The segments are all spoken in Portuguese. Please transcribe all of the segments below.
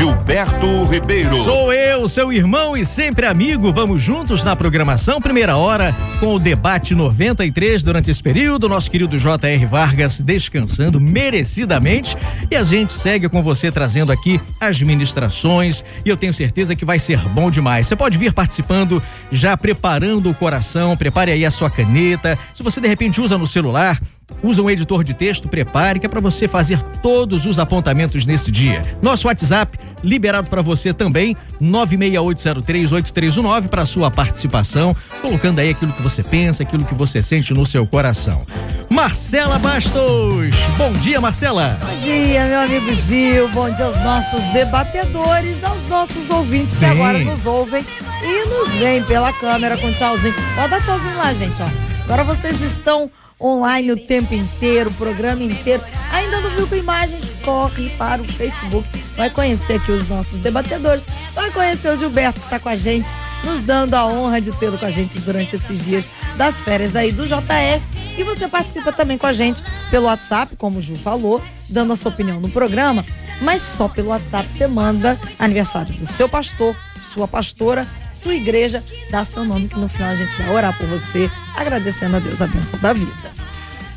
Gilberto Ribeiro. Sou eu, seu irmão e sempre amigo. Vamos juntos na programação Primeira Hora com o debate 93 durante esse período. Nosso querido J.R. Vargas descansando merecidamente e a gente segue com você trazendo aqui as ministrações e eu tenho certeza que vai ser bom demais. Você pode vir participando já preparando o coração, prepare aí a sua caneta. Se você de repente usa no celular, Usa um editor de texto, prepare, que é para você fazer todos os apontamentos nesse dia. Nosso WhatsApp, liberado para você também, 968038319 para sua participação, colocando aí aquilo que você pensa, aquilo que você sente no seu coração. Marcela Bastos. Bom dia, Marcela. Bom dia, meu amigo Gil. Bom dia aos nossos debatedores, aos nossos ouvintes Sim. que agora nos ouvem e nos veem pela câmera com tchauzinho. Pode dar tchauzinho lá, gente, ó. Agora vocês estão online o tempo inteiro, o programa inteiro. Ainda não viu com imagens? Corre para o Facebook. Vai conhecer aqui os nossos debatedores. Vai conhecer o Gilberto que está com a gente, nos dando a honra de tê-lo com a gente durante esses dias das férias aí do JR. E você participa também com a gente pelo WhatsApp, como o Gil falou, dando a sua opinião no programa. Mas só pelo WhatsApp você manda aniversário do seu pastor, sua pastora, sua igreja, dá seu nome que no final a gente vai orar por você, agradecendo a Deus a bênção da vida.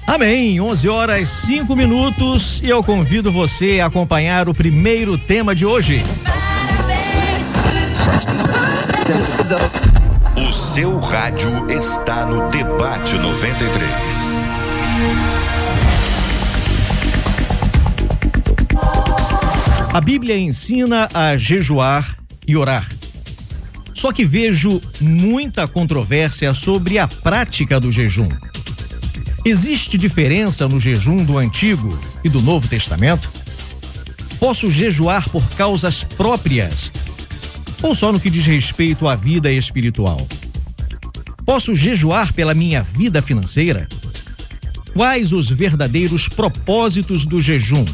Amém. 11 horas 5 minutos e eu convido você a acompanhar o primeiro tema de hoje. O seu rádio está no Debate 93. A Bíblia ensina a jejuar e orar. Só que vejo muita controvérsia sobre a prática do jejum. Existe diferença no jejum do Antigo e do Novo Testamento? Posso jejuar por causas próprias ou só no que diz respeito à vida espiritual? Posso jejuar pela minha vida financeira? Quais os verdadeiros propósitos do jejum?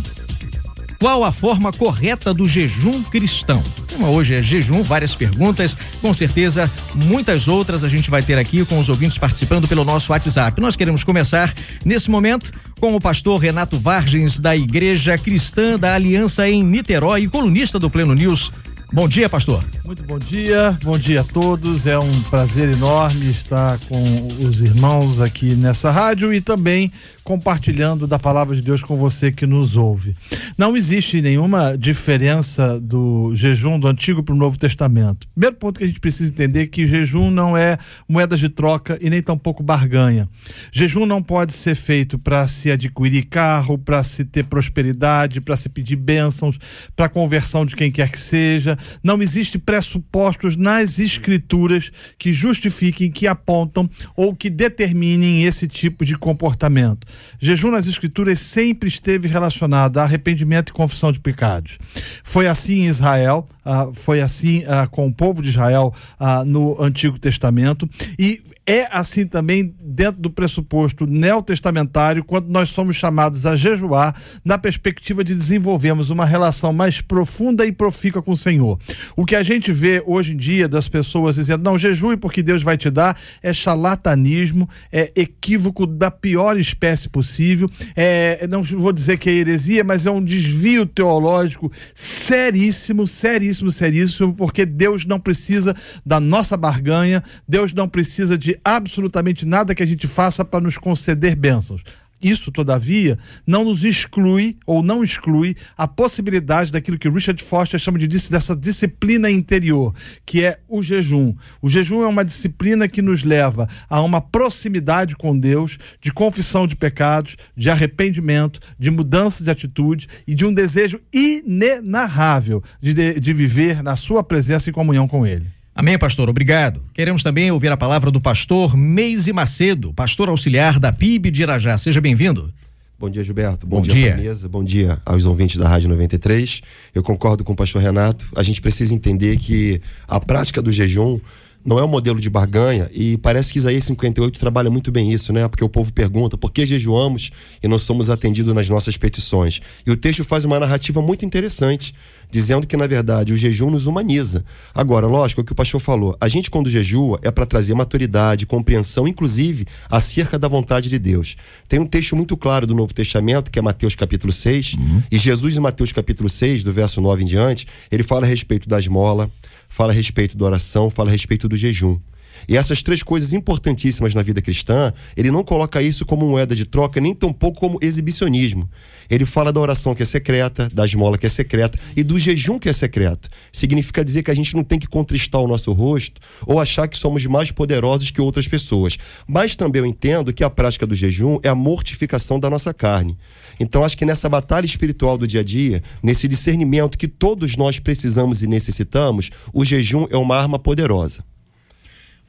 Qual a forma correta do jejum cristão? Hoje é jejum, várias perguntas, com certeza muitas outras a gente vai ter aqui com os ouvintes participando pelo nosso WhatsApp. Nós queremos começar nesse momento com o pastor Renato Vargens da Igreja Cristã da Aliança em Niterói colunista do Pleno News. Bom dia, pastor. Muito bom dia, bom dia a todos. É um prazer enorme estar com os irmãos aqui nessa rádio e também compartilhando da palavra de Deus com você que nos ouve. Não existe nenhuma diferença do jejum do Antigo para o Novo Testamento. Primeiro ponto que a gente precisa entender é que jejum não é moeda de troca e nem tampouco barganha. Jejum não pode ser feito para se adquirir carro, para se ter prosperidade, para se pedir bênçãos, para conversão de quem quer que seja. Não existe pressupostos nas escrituras que justifiquem, que apontam ou que determinem esse tipo de comportamento. Jejum nas Escrituras sempre esteve relacionado a arrependimento e confissão de pecados. Foi assim em Israel, uh, foi assim uh, com o povo de Israel uh, no Antigo Testamento e é assim também dentro do pressuposto neotestamentário, quando nós somos chamados a jejuar na perspectiva de desenvolvermos uma relação mais profunda e profícua com o Senhor. O que a gente vê hoje em dia das pessoas dizendo, não, jejue porque Deus vai te dar, é charlatanismo, é equívoco da pior espécie possível, é, não vou dizer que é heresia, mas é um desvio teológico seríssimo, seríssimo, seríssimo, porque Deus não precisa da nossa barganha, Deus não precisa de absolutamente nada que a gente faça para nos conceder bênçãos. Isso, todavia, não nos exclui ou não exclui a possibilidade daquilo que Richard Foster chama de dessa disciplina interior, que é o jejum. O jejum é uma disciplina que nos leva a uma proximidade com Deus, de confissão de pecados, de arrependimento, de mudança de atitude e de um desejo inenarrável de, de viver na sua presença e comunhão com Ele. Amém, pastor. Obrigado. Queremos também ouvir a palavra do pastor Meise Macedo, pastor auxiliar da PIB de Irajá. Seja bem-vindo. Bom dia, Gilberto. Bom, Bom dia, dia. Mesa. Bom dia aos ouvintes da Rádio 93. Eu concordo com o pastor Renato. A gente precisa entender que a prática do jejum não é um modelo de barganha e parece que Isaías 58 trabalha muito bem isso, né? Porque o povo pergunta por que jejuamos e não somos atendidos nas nossas petições. E o texto faz uma narrativa muito interessante, dizendo que na verdade o jejum nos humaniza. Agora, lógico, é o que o pastor falou, a gente quando jejua é para trazer maturidade, compreensão, inclusive acerca da vontade de Deus. Tem um texto muito claro do Novo Testamento, que é Mateus capítulo 6, uhum. e Jesus em Mateus capítulo 6, do verso 9 em diante, ele fala a respeito da esmola, fala a respeito da oração, fala a respeito do jejum. E essas três coisas importantíssimas na vida cristã, ele não coloca isso como moeda de troca, nem tampouco como exibicionismo. Ele fala da oração que é secreta, da esmola que é secreta e do jejum que é secreto. Significa dizer que a gente não tem que contristar o nosso rosto ou achar que somos mais poderosos que outras pessoas. Mas também eu entendo que a prática do jejum é a mortificação da nossa carne. Então acho que nessa batalha espiritual do dia a dia, nesse discernimento que todos nós precisamos e necessitamos, o jejum é uma arma poderosa.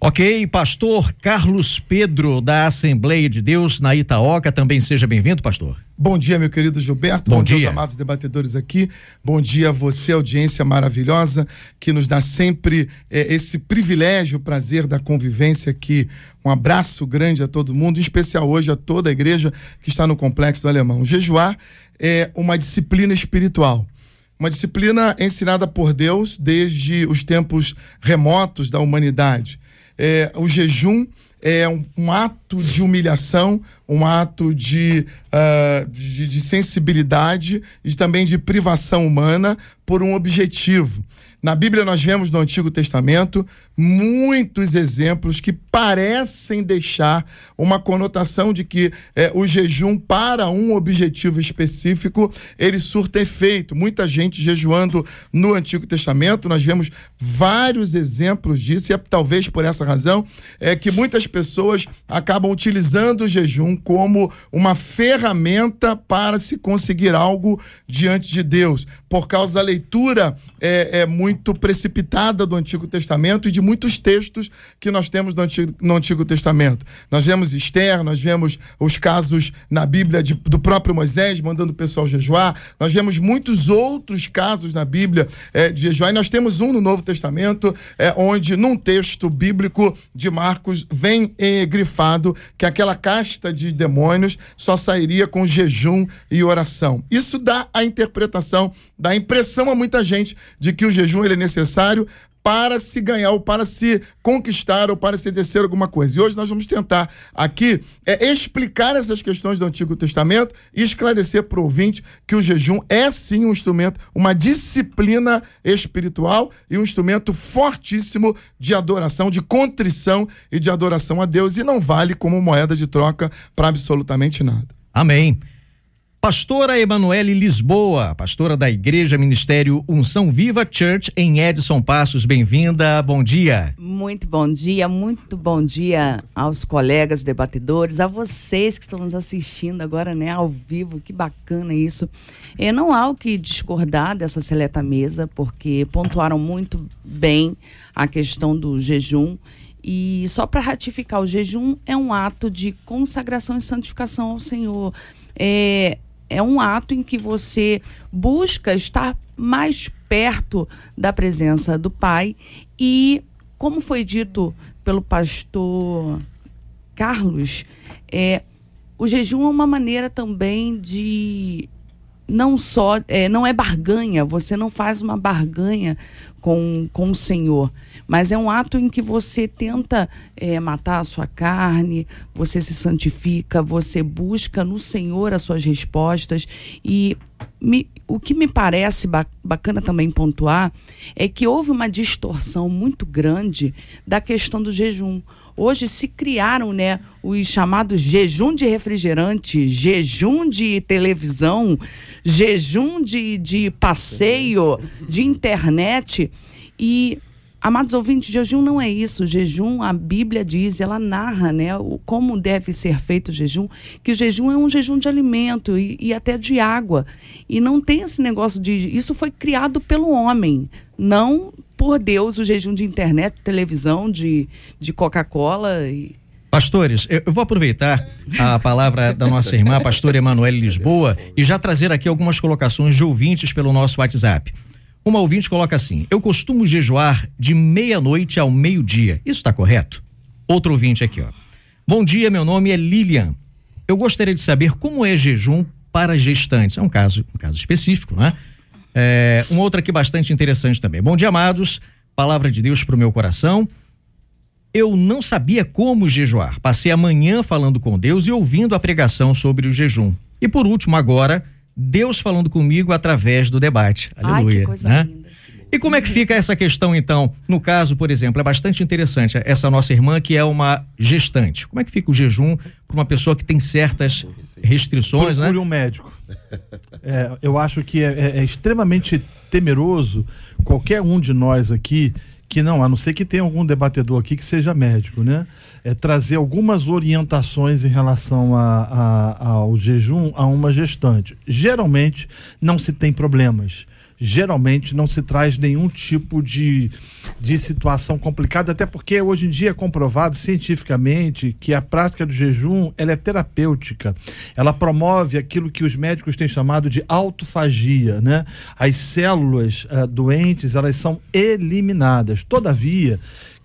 Ok, pastor Carlos Pedro, da Assembleia de Deus, na Itaoca, também seja bem-vindo, pastor. Bom dia, meu querido Gilberto. Bom, Bom dia, dia, amados debatedores aqui. Bom dia a você, audiência maravilhosa, que nos dá sempre é, esse privilégio, o prazer da convivência aqui. Um abraço grande a todo mundo, em especial hoje a toda a igreja que está no Complexo do Alemão. O jejuar é uma disciplina espiritual uma disciplina ensinada por Deus desde os tempos remotos da humanidade é, o jejum é um, um, ato de humilhação, um ato de, uh, de, de sensibilidade e também de privação humana por um objetivo. Na Bíblia, nós vemos no Antigo Testamento muitos exemplos que parecem deixar uma conotação de que é, o jejum para um objetivo específico ele surta efeito. Muita gente jejuando no Antigo Testamento, nós vemos vários exemplos disso, e é talvez por essa razão é que muitas pessoas acabam utilizando o jejum como uma ferramenta para se conseguir algo diante de Deus, por causa da leitura é, é muito precipitada do Antigo Testamento e de muitos textos que nós temos no Antigo, no Antigo Testamento. Nós vemos Esther, nós vemos os casos na Bíblia de, do próprio Moisés mandando o pessoal jejuar, nós vemos muitos outros casos na Bíblia é, de jejuar, e nós temos um no Novo Testamento, é, onde num texto bíblico de Marcos vem é, grifado que aquela casta de demônios só sairia com jejum e oração. Isso dá a interpretação, dá a impressão a muita gente de que o jejum ele é necessário para se ganhar ou para se conquistar ou para se exercer alguma coisa. E hoje nós vamos tentar aqui é, explicar essas questões do Antigo Testamento e esclarecer para o ouvinte que o jejum é sim um instrumento, uma disciplina espiritual e um instrumento fortíssimo de adoração, de contrição e de adoração a Deus e não vale como moeda de troca para absolutamente nada. Amém. Pastora Emanuele Lisboa, pastora da Igreja Ministério Unção Viva Church em Edson Passos, bem-vinda, bom dia. Muito bom dia, muito bom dia aos colegas debatedores, a vocês que estão nos assistindo agora, né, ao vivo, que bacana isso. E não há o que discordar dessa seleta mesa, porque pontuaram muito bem a questão do jejum e só para ratificar, o jejum é um ato de consagração e santificação ao Senhor. É, é um ato em que você busca estar mais perto da presença do Pai. E, como foi dito pelo pastor Carlos, é, o jejum é uma maneira também de não só é, não é barganha, você não faz uma barganha com, com o Senhor mas é um ato em que você tenta é, matar a sua carne, você se santifica, você busca no Senhor as suas respostas. E me, o que me parece bacana também pontuar é que houve uma distorção muito grande da questão do jejum. Hoje se criaram né, os chamados jejum de refrigerante, jejum de televisão, jejum de, de passeio, de internet. E Amados ouvintes, jejum não é isso. Jejum, a Bíblia diz, ela narra, né, o, como deve ser feito o jejum, que o jejum é um jejum de alimento e, e até de água. E não tem esse negócio de. Isso foi criado pelo homem, não por Deus, o jejum de internet, televisão, de, de Coca-Cola e. Pastores, eu vou aproveitar a palavra da nossa irmã, pastora Emanuele Lisboa, e já trazer aqui algumas colocações de ouvintes pelo nosso WhatsApp. Uma ouvinte coloca assim: Eu costumo jejuar de meia-noite ao meio-dia. Isso está correto? Outro ouvinte aqui, ó. Bom dia, meu nome é Lilian. Eu gostaria de saber como é jejum para gestantes. É um caso, um caso específico, né? É, um outro aqui bastante interessante também. Bom dia, amados. Palavra de Deus para o meu coração. Eu não sabia como jejuar. Passei a manhã falando com Deus e ouvindo a pregação sobre o jejum. E por último, agora, Deus falando comigo através do debate. Aleluia. Ai, que coisa né? linda. E como é que fica essa questão, então? No caso, por exemplo, é bastante interessante essa nossa irmã que é uma gestante. Como é que fica o jejum para uma pessoa que tem certas restrições, Procure né? um médico. É, eu acho que é, é- é extremamente temeroso qualquer um de nós aqui que não, a não ser que tenha algum debatedor aqui que seja médico, né? É trazer algumas orientações em relação a, a- ao jejum a uma gestante. Geralmente não se tem problemas. Geralmente não se traz nenhum tipo de, de situação complicada, até porque hoje em dia é comprovado cientificamente que a prática do jejum ela é terapêutica. Ela promove aquilo que os médicos têm chamado de autofagia, né? As células ah, doentes elas são eliminadas. Todavia,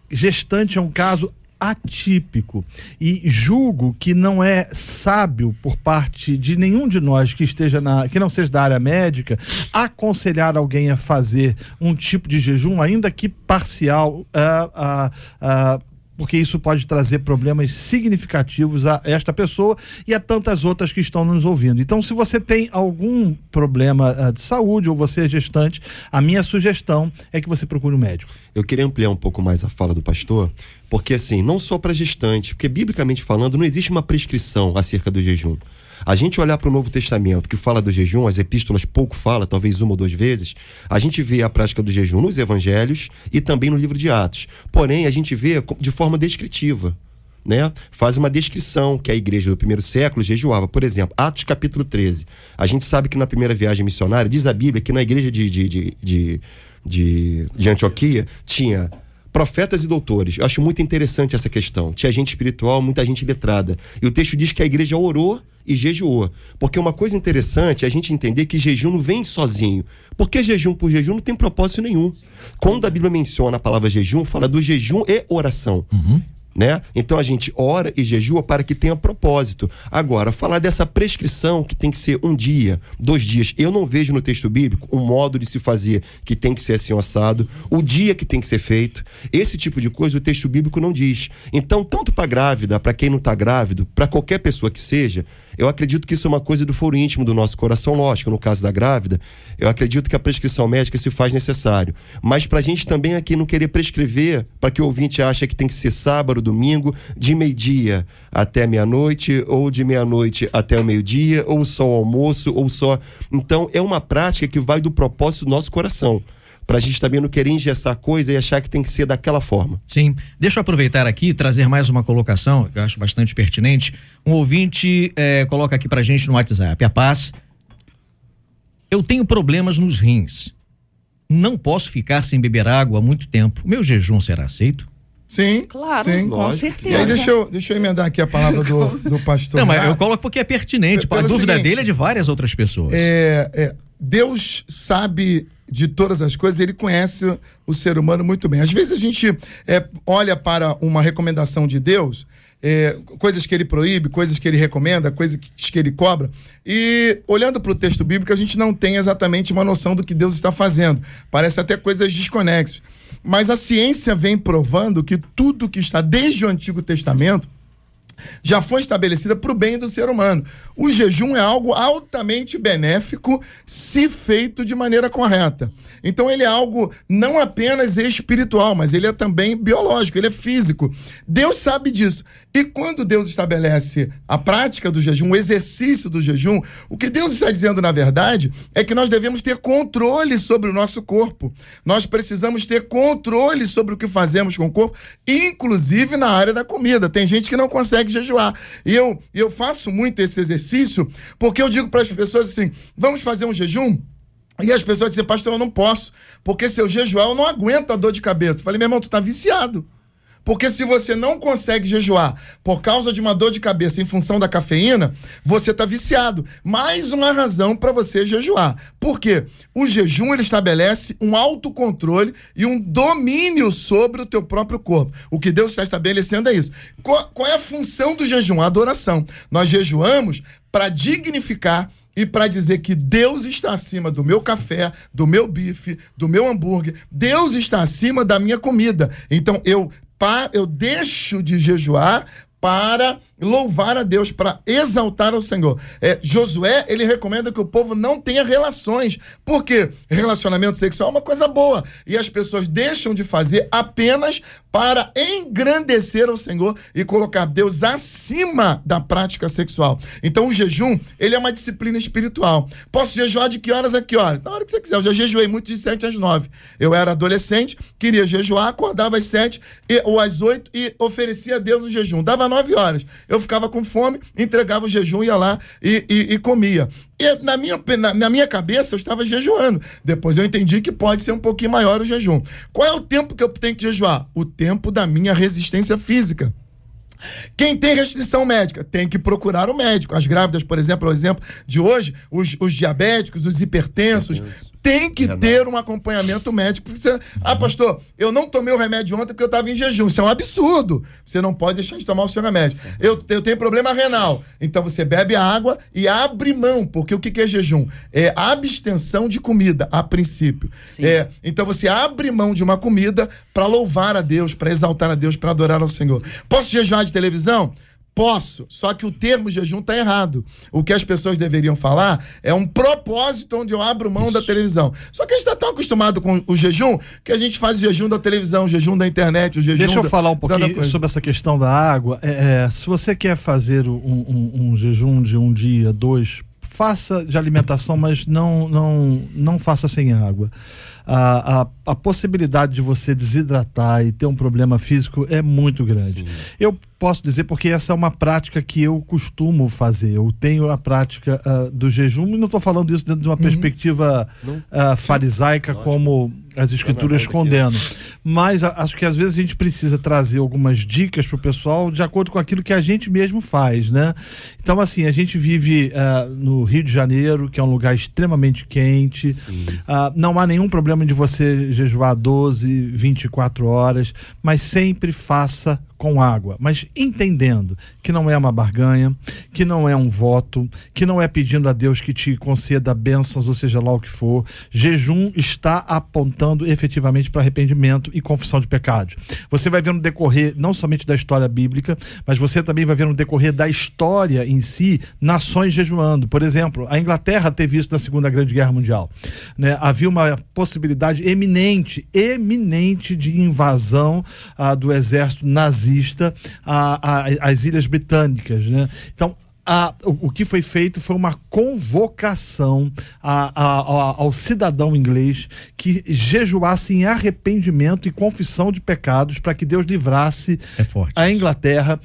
gestante é um caso atípico. E julgo que não é sábio por parte de nenhum de nós que esteja na que não seja da área médica aconselhar alguém a fazer um tipo de jejum ainda que parcial ah, ah, ah, porque isso pode trazer problemas significativos a esta pessoa e a tantas outras que estão nos ouvindo. Então, se você tem algum problema ah, de saúde ou você é gestante, a minha sugestão é que você procure um médico. Eu queria ampliar um pouco mais a fala do pastor, porque assim, não só para gestantes, porque biblicamente falando, não existe uma prescrição acerca do jejum. A gente olhar para o Novo Testamento, que fala do jejum, as epístolas pouco fala, talvez uma ou duas vezes, a gente vê a prática do jejum nos evangelhos e também no livro de Atos. Porém, a gente vê de forma descritiva. Né? Faz uma descrição que a igreja do primeiro século jejuava. Por exemplo, Atos capítulo 13. A gente sabe que na primeira viagem missionária, diz a Bíblia que na igreja de, de, de, de, de, de Antioquia tinha profetas e doutores. Eu acho muito interessante essa questão. Tinha gente espiritual, muita gente letrada. E o texto diz que a igreja orou e jejuou. Porque uma coisa interessante é a gente entender que jejum não vem sozinho. Porque jejum por jejum não tem propósito nenhum. Quando a Bíblia menciona a palavra jejum, fala do jejum e oração. Né? Então a gente ora e jejua para que tenha propósito. Agora, falar dessa prescrição que tem que ser um dia, dois dias, eu não vejo no texto bíblico um modo de se fazer que tem que ser assim assado, o dia que tem que ser feito. Esse tipo de coisa o texto bíblico não diz. Então, tanto para grávida, para quem não está grávido, para qualquer pessoa que seja, eu acredito que isso é uma coisa do foro íntimo do nosso coração, lógico, no caso da grávida, eu acredito que a prescrição médica se faz necessário. Mas para a gente também aqui não querer prescrever, para que o ouvinte ache que tem que ser sábado, domingo, de meio-dia até meia-noite, ou de meia-noite até o meio-dia, ou só o almoço, ou só. Então, é uma prática que vai do propósito do nosso coração. Pra gente também não querer engessar a coisa e achar que tem que ser daquela forma. Sim. Deixa eu aproveitar aqui e trazer mais uma colocação que eu acho bastante pertinente. Um ouvinte eh, coloca aqui pra gente no WhatsApp. A paz. Eu tenho problemas nos rins. Não posso ficar sem beber água há muito tempo. Meu jejum será aceito? Sim. Claro, sim. com lógico. certeza. E aí, deixa eu, deixa eu emendar aqui a palavra do, do pastor. Não, mas eu coloco porque é pertinente. Pelo a dúvida seguinte, dele é de várias outras pessoas. É, é, Deus sabe de todas as coisas, ele conhece o ser humano muito bem. Às vezes a gente é, olha para uma recomendação de Deus, é, coisas que ele proíbe, coisas que ele recomenda, coisas que ele cobra, e olhando para o texto bíblico, a gente não tem exatamente uma noção do que Deus está fazendo. Parece até coisas desconexas. Mas a ciência vem provando que tudo que está desde o Antigo Testamento já foi estabelecida para o bem do ser humano. O jejum é algo altamente benéfico se feito de maneira correta. Então ele é algo não apenas espiritual, mas ele é também biológico, ele é físico. Deus sabe disso. E quando Deus estabelece a prática do jejum, o exercício do jejum, o que Deus está dizendo na verdade é que nós devemos ter controle sobre o nosso corpo. Nós precisamos ter controle sobre o que fazemos com o corpo, inclusive na área da comida. Tem gente que não consegue jejuar. E eu, eu faço muito esse exercício porque eu digo para as pessoas assim: vamos fazer um jejum? E as pessoas dizem, pastor, eu não posso, porque se eu jejuar, eu não aguento a dor de cabeça. Eu falei, meu irmão, tu tá viciado. Porque se você não consegue jejuar por causa de uma dor de cabeça em função da cafeína, você está viciado. Mais uma razão para você jejuar. Por quê? O jejum ele estabelece um autocontrole e um domínio sobre o teu próprio corpo. O que Deus está estabelecendo é isso. Qual, qual é a função do jejum? A adoração. Nós jejuamos para dignificar e para dizer que Deus está acima do meu café, do meu bife, do meu hambúrguer. Deus está acima da minha comida. Então eu eu deixo de jejuar para louvar a Deus, para exaltar o Senhor. É, Josué, ele recomenda que o povo não tenha relações, porque relacionamento sexual é uma coisa boa e as pessoas deixam de fazer apenas para engrandecer o Senhor e colocar Deus acima da prática sexual. Então o jejum, ele é uma disciplina espiritual. Posso jejuar de que horas a que horas? Na hora que você quiser. Eu já jejuei muito de 7 às 9. Eu era adolescente, queria jejuar, acordava às 7 e, ou às 8 e oferecia a Deus o jejum. Dava 9 horas. Eu ficava com fome, entregava o jejum, ia lá e, e, e comia. E na minha, na, na, minha cabeça eu estava jejuando. Depois eu entendi que pode ser um pouquinho maior o jejum. Qual é o tempo que eu tenho que jejuar? O tempo da minha resistência física. Quem tem restrição médica tem que procurar o médico. As grávidas, por exemplo, é o exemplo de hoje, os, os diabéticos, os hipertensos, tem que ter um acompanhamento médico. Você, ah, pastor, eu não tomei o remédio ontem porque eu estava em jejum. Isso é um absurdo. Você não pode deixar de tomar o seu remédio. Eu, eu tenho problema renal. Então você bebe água e abre mão, porque o que, que é jejum? É abstenção de comida, a princípio. É, então você abre mão de uma comida para louvar a Deus, para exaltar a Deus, para adorar ao Senhor. Posso jejuar de televisão? Posso, só que o termo jejum está errado. O que as pessoas deveriam falar é um propósito onde eu abro mão Isso. da televisão. Só que a gente está tão acostumado com o jejum que a gente faz o jejum da televisão, o jejum da internet, o jejum. Deixa eu da, falar um pouquinho sobre essa questão da água. É, é, se você quer fazer um, um, um jejum de um dia, dois, faça de alimentação, mas não, não, não faça sem água a, a, a, possibilidade de você desidratar e ter um problema físico é muito grande. Sim. Eu posso dizer porque essa é uma prática que eu costumo fazer. Eu tenho a prática uh, do jejum e não estou falando isso dentro de uma uhum. perspectiva uh, farisaica como as escrituras condenam. Mas a, acho que às vezes a gente precisa trazer algumas dicas para o pessoal de acordo com aquilo que a gente mesmo faz, né? Então, assim, a gente vive uh, no Rio de Janeiro, que é um lugar extremamente quente. não há nenhum problema problema de você jejuar 12, 24 horas, mas sempre faça com água, mas entendendo que não é uma barganha, que não é um voto, que não é pedindo a Deus que te conceda bênçãos, ou seja lá o que for. Jejum está apontando efetivamente para arrependimento e confissão de pecados. Você vai ver no decorrer não somente da história bíblica, mas você também vai ver no decorrer da história em si, nações jejuando. Por exemplo, a Inglaterra teve isso na Segunda Grande Guerra Mundial. Né? Havia uma possibilidade eminente, eminente de invasão ah, do exército nazista nazista às Ilhas Britânicas. Né? Então, a, o, o, que foi feito foi uma convocação a, a, ao cidadão inglês que jejuasse em arrependimento e confissão de pecados para que Deus livrasse é a Inglaterra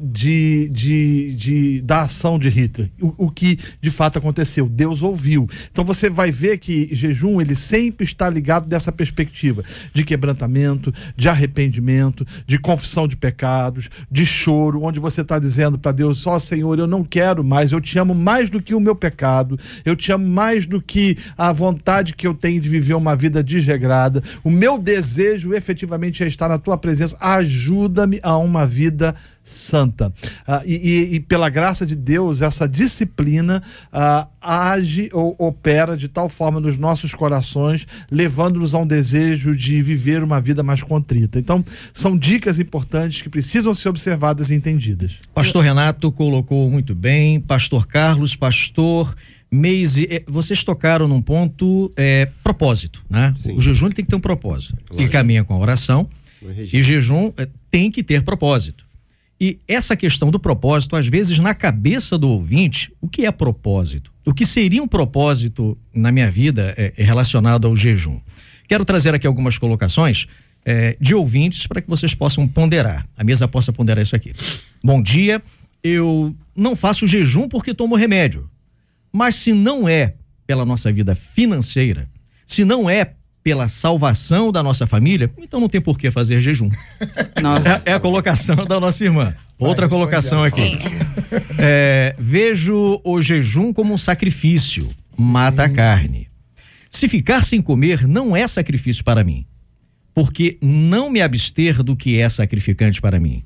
de, de, de, da ação de Hitler. O, o, que de fato aconteceu. Deus ouviu. Então você vai ver que jejum ele sempre está ligado dessa perspectiva de quebrantamento, de arrependimento, de confissão de pecados, de choro, onde você está dizendo para Deus: só oh, Senhor, eu não não quero mais, eu te amo mais do que o meu pecado, eu te amo mais do que a vontade que eu tenho de viver uma vida desregrada. O meu desejo efetivamente é estar na tua presença. Ajuda-me a uma vida santa. Ah, e, e, e, pela graça de Deus, essa disciplina ah, age ou opera de tal forma nos nossos corações, levando-nos a um desejo de viver uma vida mais contrita. Então, são dicas importantes que precisam ser observadas e entendidas. Pastor Renato colocou muito bem, Pastor Carlos, Pastor. Meise, eh, vocês tocaram num ponto é, propósito, né? Sim. O jejum tem que ter um propósito. Sim. E caminha com a oração. E jejum é, tem que ter propósito. E essa questão do propósito, às vezes, na cabeça do ouvinte, o que é propósito? O que seria um propósito na minha vida é, é relacionado ao jejum? Quero trazer aqui algumas colocações é, de ouvintes para que vocês possam ponderar. A mesa possa ponderar isso aqui. Bom dia, eu não faço jejum porque tomo remédio. Mas se não é pela nossa vida financeira, se não é pela salvação da nossa família, então não tem por que fazer jejum. Nossa. É, é a colocação da nossa irmã. Outra colocação aqui. É, vejo o jejum como um sacrifício, mata a carne. Se ficar sem comer não é sacrifício para mim, porque não me abster do que é sacrificante para mim.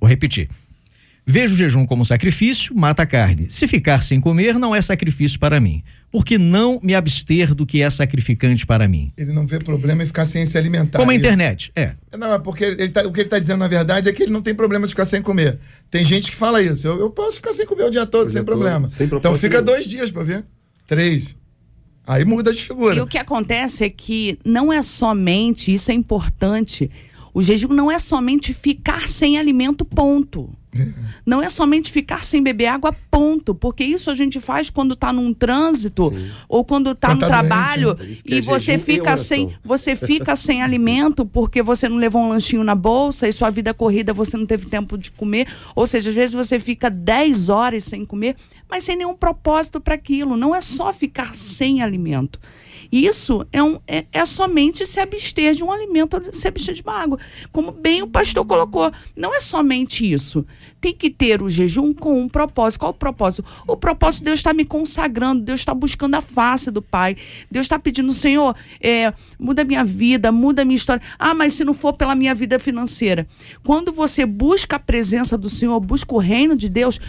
Vou repetir. Vejo o jejum como sacrifício, mata a carne. Se ficar sem comer, não é sacrifício para mim, porque não me abster do que é sacrificante para mim. Ele não vê problema em ficar sem se alimentar. Como a Isso. internet, é. Não, é porque ele tá- o que ele está dizendo, na verdade, é que ele não tem problema de ficar sem comer. Tem gente que fala isso. Eu, eu posso ficar sem comer o dia todo, O sem dia todo, problema. sem então fica dois dias para ver. Três. Aí muda de figura. E o que acontece é que não é somente, isso é importante, o jejum não é somente ficar sem alimento, ponto. Não é somente ficar sem beber água, ponto. Porque isso a gente faz quando está num trânsito ou quando está no tá doente, trabalho né? Isso que e é você e fica sem você fica sem alimento porque você não levou um lanchinho na bolsa e sua vida corrida você não teve tempo de comer. Ou seja, às vezes você fica 10 horas sem comer, mas sem nenhum propósito para aquilo. Não é só ficar sem alimento. Isso é, um, é, é somente se abster de um alimento, se abster de uma água. Como bem o pastor colocou. Não é somente isso. Tem que ter o jejum com um propósito. Qual o propósito? O propósito, Deus está me consagrando, Deus está buscando a face do Pai. Deus está pedindo, Senhor, é, muda minha vida, muda minha história. Ah, mas se não for pela minha vida financeira. Quando você busca a presença do Senhor, busca o reino de Deus,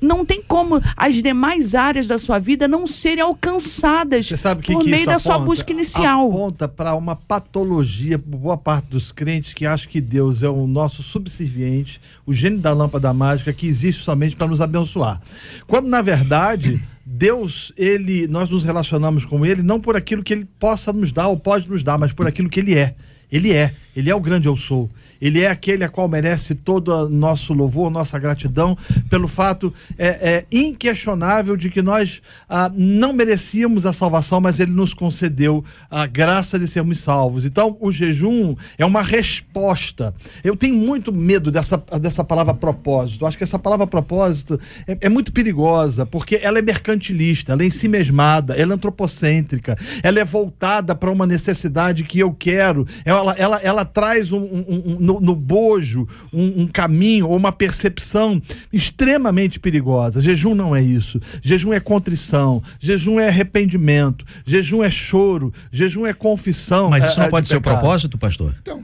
não tem como as demais áreas da sua vida não serem alcançadas Você sabe o que por que meio isso da sua aponta? busca inicial. Aponta para uma patologia por boa parte dos crentes que acham que Deus é o nosso subserviente, o gênio da lâmpada mágica que existe somente para nos abençoar. Quando na verdade Deus, ele, nós nos relacionamos com ele não por aquilo que ele possa nos dar ou pode nos dar, mas por aquilo que ele é. Ele é, ele é o grande eu sou. Ele é aquele a qual merece todo o nosso louvor, nossa gratidão, pelo fato é, é, inquestionável de que nós ah, não merecíamos a salvação, mas ele nos concedeu a graça de sermos salvos. Então, o jejum é uma resposta. Eu tenho muito medo dessa, dessa palavra propósito. Acho que essa palavra propósito é, é muito perigosa, porque ela é mercantilista, ela é ensimesmada, ela é antropocêntrica, ela é voltada para uma necessidade que eu quero. Ela, ela, ela traz um, um- um- no, no bojo um, um caminho ou uma percepção extremamente perigosa. Jejum não é isso. Jejum é contrição, jejum é arrependimento, jejum é choro, jejum é confissão. Mas é, isso não é, pode de ser o propósito, pastor? Então,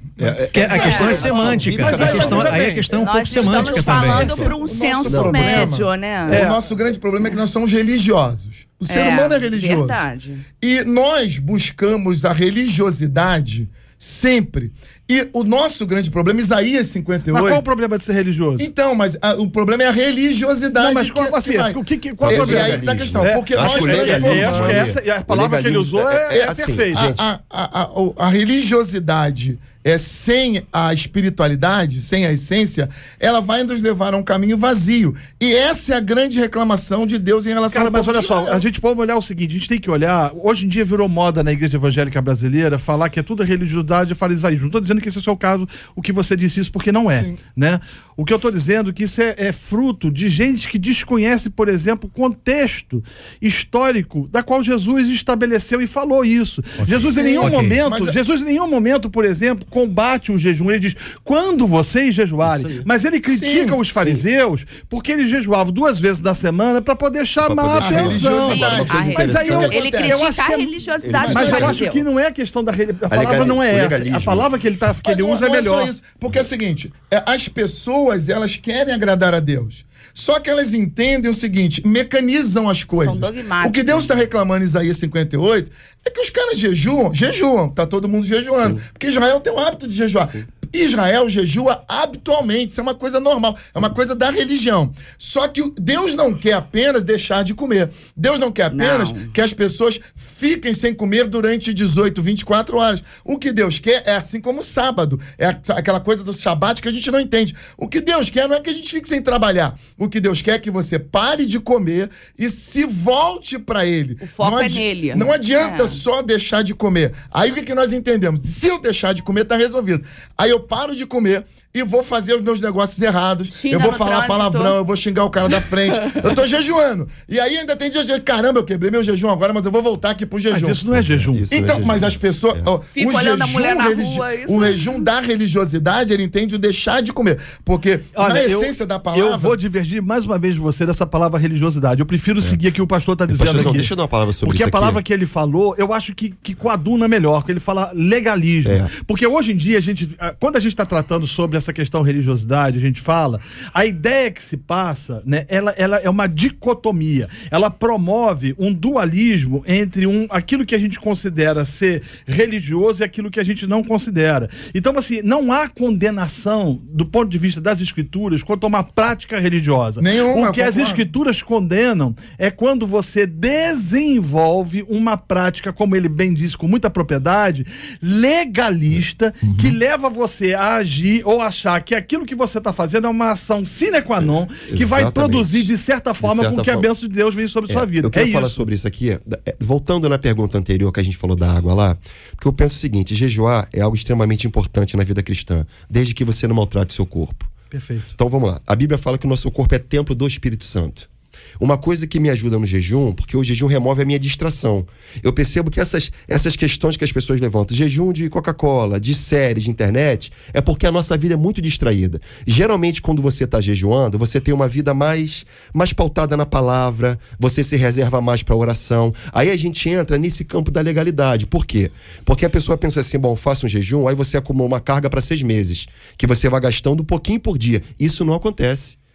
Que a questão é, É, semântica. mas a aí, questão, aí a questão é um Nós pouco estamos semântica falando também. para um senso problema- médio, né? o nosso grande problema é que nós somos religiosos. O ser É, humano é religioso. verdade. E nós buscamos a religiosidade sempre. E o nosso grande problema, Isaías 58. Mas qual o problema de ser religioso? Então, mas ah, o problema é a religiosidade. Não, mas qual- que assim, o que que- qual é o E problema? aí tá a questão. É, porque nós transformamos- essa, e a palavra que ele usou é, é- é é assim, perfeita. gente. a, a, a, o- a religiosidade é sem a espiritualidade, sem a essência, ela vai nos levar a um caminho vazio. E essa é a grande reclamação de Deus em relação Cara, ao mas olha só, Israel. a gente pode olhar o seguinte, a gente tem que olhar, hoje em dia virou moda na igreja evangélica brasileira falar que é tudo religiosidade e farisaísmo. Não estou dizendo que esse é o seu caso, o que você disse isso, porque não é, Sim. né? O que eu estou dizendo é que isso é, é fruto de gente que desconhece, por exemplo, o contexto histórico da qual Jesus estabeleceu e falou isso. Jesus em nenhum Ok. momento, Mas- Jesus em nenhum momento, por exemplo, combate o jejum. Ele diz, quando vocês jejuarem. Mas ele critica Sim, os fariseus porque eles jejuavam duas vezes na semana para poder chamar poder a atenção. Sim, a Mas aí eu. Ele critica acho que a é- religiosidade mas eu acho que não é questão da religião. A palavra não é essa. A palavra que ele, tá, que ele usa é melhor. isso, porque é o seguinte, é, as pessoas, elas querem agradar a Deus. Só que elas entendem o seguinte, mecanizam as coisas. dogmáticas. O que Deus está reclamando em Isaías 58 é que os caras jejuam, jejuam, tá todo mundo jejuando. Porque Israel tem o hábito de jejuar. Israel jejua habitualmente, isso é uma coisa normal, é uma coisa da religião. Só que Deus não quer apenas deixar de comer. Deus não quer apenas Não. que as pessoas fiquem sem comer durante 18, 24 horas. O que Deus quer é assim como o sábado. É aquela coisa do shabat que a gente não entende. O que Deus quer não é que a gente fique sem trabalhar. O que Deus quer é que você pare de comer e se volte para Ele. O foco não é nele. Não adianta É. só deixar de comer. Aí o que, que nós entendemos? Se eu deixar de comer, tá resolvido. Aí eu paro de comer e vou fazer os meus negócios errados. Xinga eu vou falar trânsito. palavrão, eu vou xingar o cara da frente. eu tô jejuando. E aí ainda tem dia de caramba, eu quebrei meu jejum agora, mas eu vou voltar aqui pro Mas jejum. isso não é jejum. Isso não é Então, jejum. mas as pessoas. ó, Fica o olhando a jejum mulher na rua, isso O é. jejum da religiosidade, ele entende o deixar de comer. Porque na eu- essência da palavra. Eu vou divergir mais uma vez de você dessa palavra religiosidade. Eu prefiro seguir aqui o pastor está dizendo Pastorzão, aqui. deixa eu dar uma palavra sobre Porque isso a palavra aqui. que ele falou, eu acho que, que coaduna melhor, que ele fala legalismo. É. Porque hoje em dia, a gente, quando a gente está tratando sobre essa questão religiosidade, a gente fala, a ideia que se passa, né, ela, ela é uma dicotomia. Ela promove um dualismo entre um, aquilo que a gente considera ser religioso e aquilo que a gente não considera. Então, assim, não há condenação do ponto de vista das escrituras quanto a uma prática religiosa. Nenhuma, o que as escrituras condenam é quando você desenvolve uma prática, como ele bem disse com muita propriedade, legalista, que leva você a agir ou achar que aquilo que você está fazendo é uma ação sine qua non, que vai produzir de certa forma certa com que a forma. bênção de Deus venha sobre sua vida. Eu quero é falar isso. sobre isso aqui, é, é, voltando na pergunta anterior que a gente falou da água lá, porque eu penso o seguinte: jejuar é algo extremamente importante na vida cristã, desde que você não maltrate seu corpo. Perfeito. Então vamos lá. A Bíblia fala que o nosso corpo é templo do Espírito Santo. Uma coisa que me ajuda no jejum, porque o jejum remove a minha distração. Eu percebo que essas, essas questões que as pessoas levantam, jejum de Coca-Cola, de séries, de internet, é porque a nossa vida é muito distraída. Geralmente, quando você está jejuando, você tem uma vida mais, mais pautada na palavra, você se reserva mais para oração. Aí a gente entra nesse campo da legalidade. Por quê? Porque a pessoa pensa assim: bom, faça um jejum, aí você acumula uma carga para seis meses, que você vai gastando um pouquinho por dia. Isso não acontece.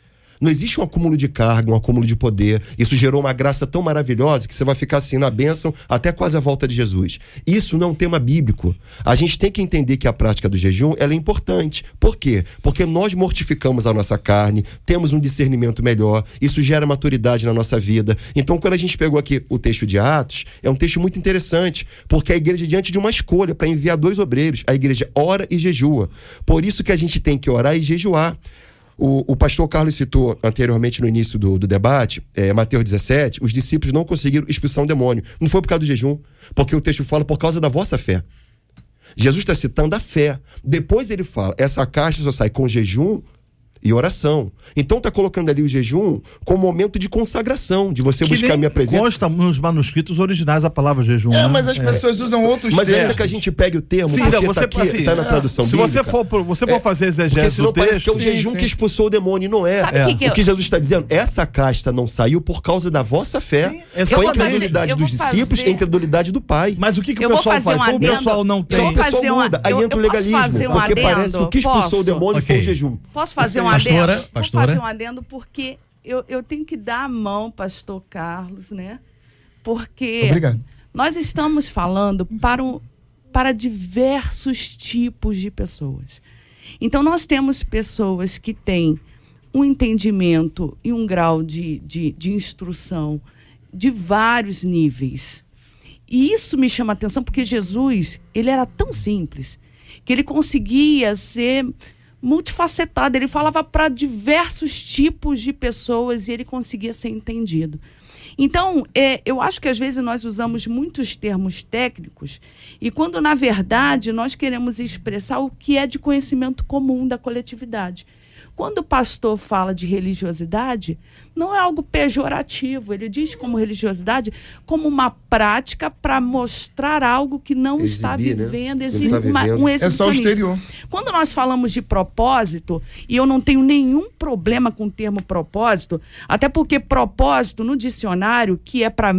Não existe um acúmulo de carga, um acúmulo de poder. Isso gerou uma graça tão maravilhosa que você vai ficar assim na bênção até quase a volta de Jesus. Isso não é um tema bíblico. A gente tem que entender que a prática do jejum ela é importante. Por quê? Porque nós mortificamos a nossa carne, temos um discernimento melhor, isso gera maturidade na nossa vida. Então, quando a gente pegou aqui o texto de Atos, é um texto muito interessante, porque a igreja é diante de uma escolha para enviar dois obreiros. A igreja ora e jejua. Por isso que a gente tem que orar e jejuar. O, o pastor Carlos citou anteriormente no início do, do debate, é, Mateus 17, os discípulos não conseguiram expulsar um demônio. Não foi por causa do jejum, porque o texto fala por causa da vossa fé. Jesus está citando a fé. Depois ele fala, essa caixa só sai com jejum e oração. Então está colocando ali o jejum como momento de consagração, de você Que buscar a minha presença. consta nos manuscritos originais a palavra jejum. É, né? mas as pessoas usam outros Mas ainda textos. que a gente pegue o termo, Sim, porque não, você tá aqui, assim, tá na tradução se bíblica. você for você for fazer Porque exegese senão do parece que é o Sim, jejum sim. que expulsou o demônio, e não é. Sabe É. o que que o eu- que Jesus está dizendo, essa casta não saiu por causa da vossa fé. Sim, Foi a incredulidade dos discípulos fazer- e a incredulidade do pai. Mas o que, que Eu o pessoal fazer faz? um o pessoal não tem. Só vou a pessoa fazer um- muda, aí entra o legalismo. um porque parece que o que expulsou o demônio foi o jejum. Posso fazer um Pastora, adendo? pastora. Vou fazer um adendo porque eu, eu tenho que dar a mão, pastor Carlos, né? Porque Obrigado. nós estamos falando para, o, para diversos tipos de pessoas. Então, nós temos pessoas que têm um entendimento e um grau de, de, de instrução de vários níveis. E isso me chama a atenção porque Jesus, ele era tão simples que ele conseguia ser multifacetado. Ele falava para diversos tipos de pessoas e ele conseguia ser entendido. Então, é, eu acho que às vezes nós usamos muitos termos técnicos e quando, na verdade, nós queremos expressar o que é de conhecimento comum da coletividade. Quando o pastor fala de religiosidade, não é algo pejorativo. Ele diz como religiosidade como uma prática para mostrar algo que não está Exibir, né? vivendo, Não exibir está uma- vivendo. um É só o exterior. Quando nós falamos de propósito, e eu não tenho nenhum problema com o termo propósito, até porque propósito no dicionário, que é para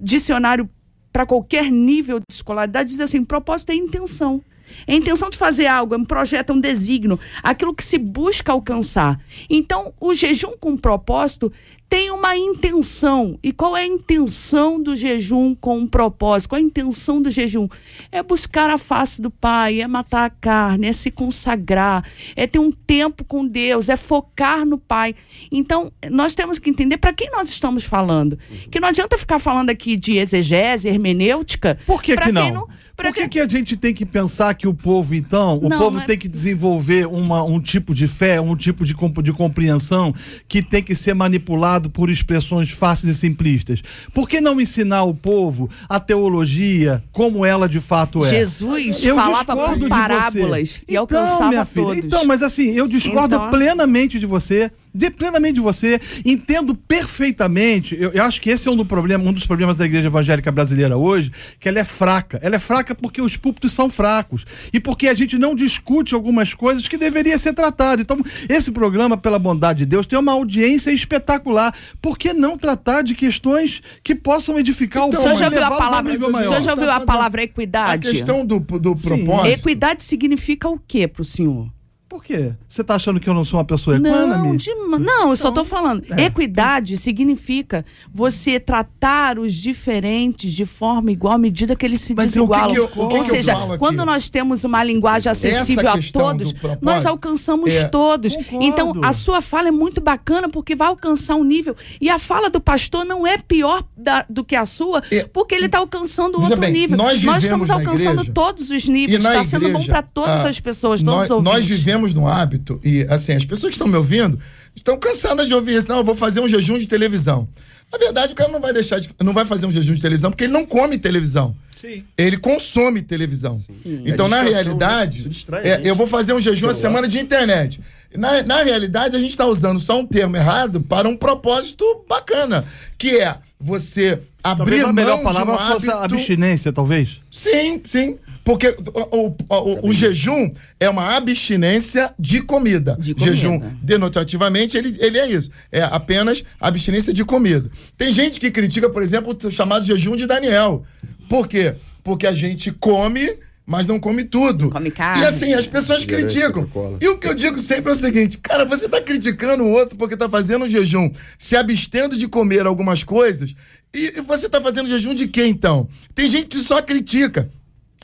dicionário para qualquer nível de escolaridade, diz assim: propósito é intenção. É a intenção de fazer algo, é um projeto, é um desígnio, aquilo que se busca alcançar. Então, o jejum com propósito tem uma intenção. E qual é a intenção do jejum com um propósito? Qual é a intenção do jejum? É buscar a face do Pai, é matar a carne, é se consagrar, é ter um tempo com Deus, é focar no Pai. Então, nós temos que entender para quem nós estamos falando. Que não adianta ficar falando aqui de exegese, hermenêutica. Por que, que quem não? Por que, que a gente tem que pensar que o povo, então, o Não, povo é- tem que desenvolver uma, um tipo de fé, um tipo de, comp- de compreensão que tem que ser manipulado por expressões fáceis e simplistas? Por que não ensinar o povo a teologia como ela de fato é? Jesus Eu falava por parábolas e alcançava minha filha, todos. Então, mas assim, eu discordo Então- plenamente de você. De, plenamente de você, entendo perfeitamente. Eu, eu acho que esse é um, do problema, um dos problemas da igreja evangélica brasileira hoje, que ela é fraca. Ela é fraca porque os púlpitos são fracos e porque a gente não discute algumas coisas que deveria ser tratado. Então, esse programa, pela bondade de Deus, tem uma audiência espetacular. Por que não tratar de questões que possam edificar Então, O senhor o já ouviu a levá-los palavra? nível O maior? senhor já ouviu a Tá palavra A equidade? questão do, do propósito. Equidade significa o que pro senhor? Por quê? Você tá achando que eu não sou uma pessoa equânime? Não, de- não, eu só Então, tô falando. é. Equidade significa você tratar os diferentes de forma igual à medida que eles se Mas o que desigualam. que eu- que Ou seja, quando nós temos uma linguagem acessível a todos, nós alcançamos é- todos. Concordo. Então, a sua fala é muito bacana porque vai alcançar um nível. E a fala do pastor não é pior da- do que a sua, É. porque ele está alcançando outro bem, nível. nós vivemos estamos alcançando igreja, todos os níveis. Está sendo bom para todas ah, as pessoas, todos nós, os ouvintes. nós vivemos no hábito, e assim, as pessoas que estão me ouvindo estão cansadas de ouvir isso. Não, eu vou fazer um jejum de televisão. Na verdade, o cara não vai deixar de, não vai fazer um jejum de televisão porque ele não come televisão. Sim. Ele consome televisão. Então, É na né? realidade, é, eu vou fazer um jejum a semana de internet. Na, na realidade, a gente está usando só um termo errado para um propósito bacana, que é você abrir Talvez a melhor palavra de um fosse hábito... abstinência, talvez. Sim, sim. Porque o, o- o- o jejum é uma abstinência de comida. De comida. Jejum, denotativamente, ele, ele é isso. É apenas abstinência de comida. Tem gente que critica, por exemplo, o chamado jejum de Daniel. Por quê? Porque a gente come, mas não come tudo. come carne. E assim, as pessoas criticam. E o que eu digo sempre é o seguinte, cara, você tá criticando o outro porque tá fazendo um jejum, se abstendo de comer algumas coisas, e, e você tá fazendo jejum de quê, então? Tem gente que só critica.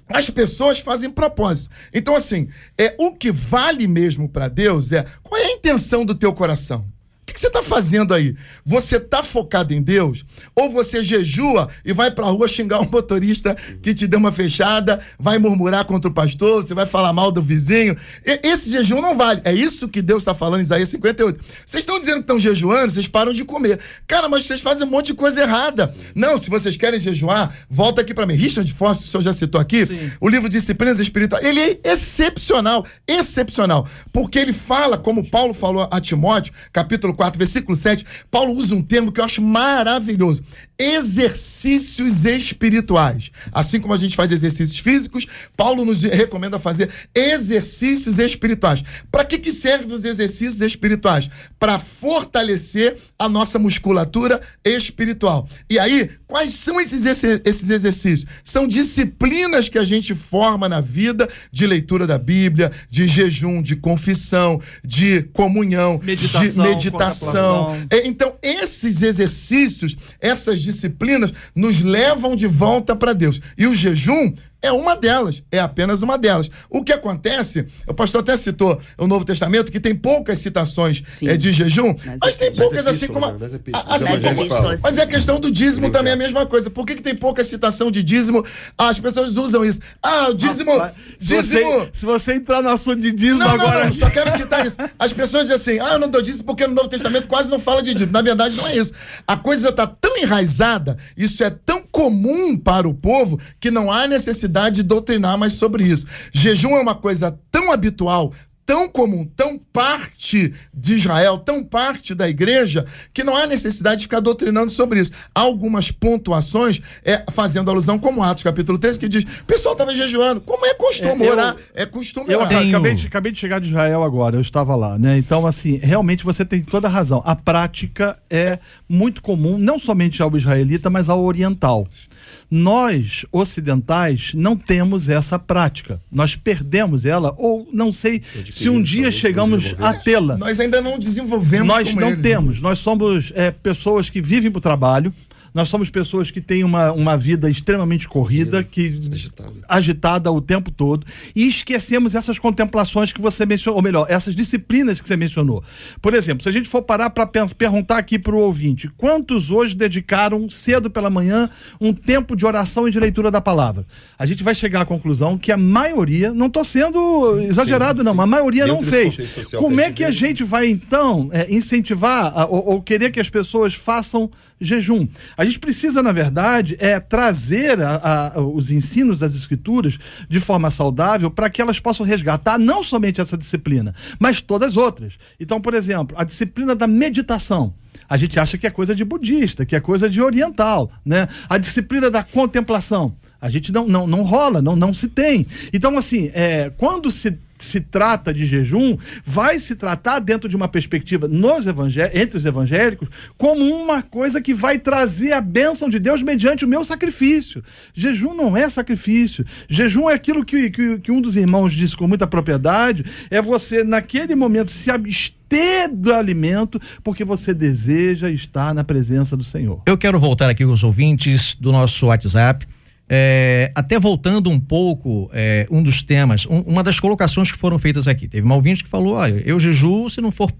As pessoas fazem propósito. Então, assim, é o que vale mesmo pra Deus é qual é a intenção do teu coração? O que, que você tá fazendo aí? Você tá focado em Deus? Ou você jejua e vai pra rua xingar um motorista que te deu uma fechada, vai murmurar contra o pastor, você vai falar mal do vizinho? E- esse jejum não vale. É isso que Deus está falando em Isaías 58. Vocês estão dizendo que estão jejuando, vocês param de comer. Cara, mas vocês fazem um monte de coisa errada. Não, se vocês querem jejuar, volta aqui pra mim. Richard Foster, o senhor já citou aqui, o livro Disciplinas Espirituais. Ele é excepcional, excepcional. Porque ele fala, como Paulo falou a Timóteo, capítulo 4, versículo 7, Paulo usa um termo que eu acho maravilhoso. Exercícios espirituais. Assim como a gente faz exercícios físicos, Paulo nos recomenda fazer exercícios espirituais. Para que, que servem os exercícios espirituais? Para fortalecer a nossa musculatura espiritual. E aí, quais são esses, esses exercícios? São disciplinas que a gente forma na vida de leitura da Bíblia, de jejum, de confissão, de comunhão, Meditação, de meditação. É, Então, esses exercícios, essas disciplinas, nos levam de volta para Deus. E o jejum é uma delas, é apenas uma delas. O que acontece, o pastor até citou o Novo Testamento, que tem poucas citações Sim. é, de jejum, Nas mas tem poucas assim como. a- né? Nas epístolas. a- assim como- mas é a questão do dízimo também é a mesma coisa. Por que, que tem pouca citação de dízimo? Ah, as pessoas usam isso. Ah, o dízimo. Se você, dízimo. se você entrar no assunto de dízimo Não, agora. não, não, só quero citar isso. As pessoas dizem assim, ah, eu não dou dízimo porque no Novo Testamento quase não fala de dízimo. Na verdade, não é isso. A coisa está tão enraizada, isso é tão comum para o povo, que não há necessidade de doutrinar mais sobre isso. Jejum é uma coisa tão habitual, tão comum, tão parte de Israel, tão parte da igreja, que não há necessidade de ficar doutrinando sobre isso. Há algumas pontuações, é, fazendo alusão, como Atos capítulo 13, que diz, o pessoal estava jejuando. Como é costume É, eu- orar? É costume Eu orar. tenho- acabei, de, acabei de chegar de Israel agora, eu estava lá, né? Então, assim, realmente você tem toda a razão. A prática é muito comum, não somente ao israelita, mas ao oriental. Nós, ocidentais, não temos essa prática. Nós perdemos ela, ou não sei se um dia chegamos a tê-la. Nós ainda não desenvolvemos Nós como não eles. temos, nós somos é, pessoas que vivem para o trabalho, Nós somos pessoas que têm uma, uma vida extremamente corrida, que Agitada. agitada o tempo todo, e esquecemos essas contemplações que você mencionou, ou melhor, essas disciplinas que você mencionou. Por exemplo, se a gente for parar para perguntar aqui para o ouvinte, quantos hoje dedicaram cedo pela manhã um tempo de oração e de leitura da palavra? A gente vai chegar à conclusão que a maioria, não estou sendo exagerado, sim, não, sim. a maioria não Dentro desse fez. Como é que a vive. gente vai, então, é, incentivar a- ou, ou querer que as pessoas façam jejum? A gente precisa, na verdade, é trazer a- a- os ensinos das escrituras de forma saudável para que elas possam resgatar não somente essa disciplina, mas todas as outras. Então, por exemplo, a disciplina da meditação. A gente acha que é coisa de budista, que é coisa de oriental, né? A disciplina da contemplação. A gente não, não, não rola, não, não se tem. Então, assim, é, quando se se trata de jejum, vai se tratar dentro de uma perspectiva nos evangé- entre os evangélicos como uma coisa que vai trazer a bênção de Deus mediante o meu sacrifício. Jejum não é sacrifício. Jejum é aquilo que, que, que um dos irmãos disse com muita propriedade: é você, naquele momento, se abster do alimento porque você deseja estar na presença do Senhor. Eu quero voltar aqui com os ouvintes do nosso WhatsApp. É, até voltando um pouco, é, um dos temas, um- uma das colocações que foram feitas aqui. Teve uma ouvinte que falou: olha, eu jejuo se não for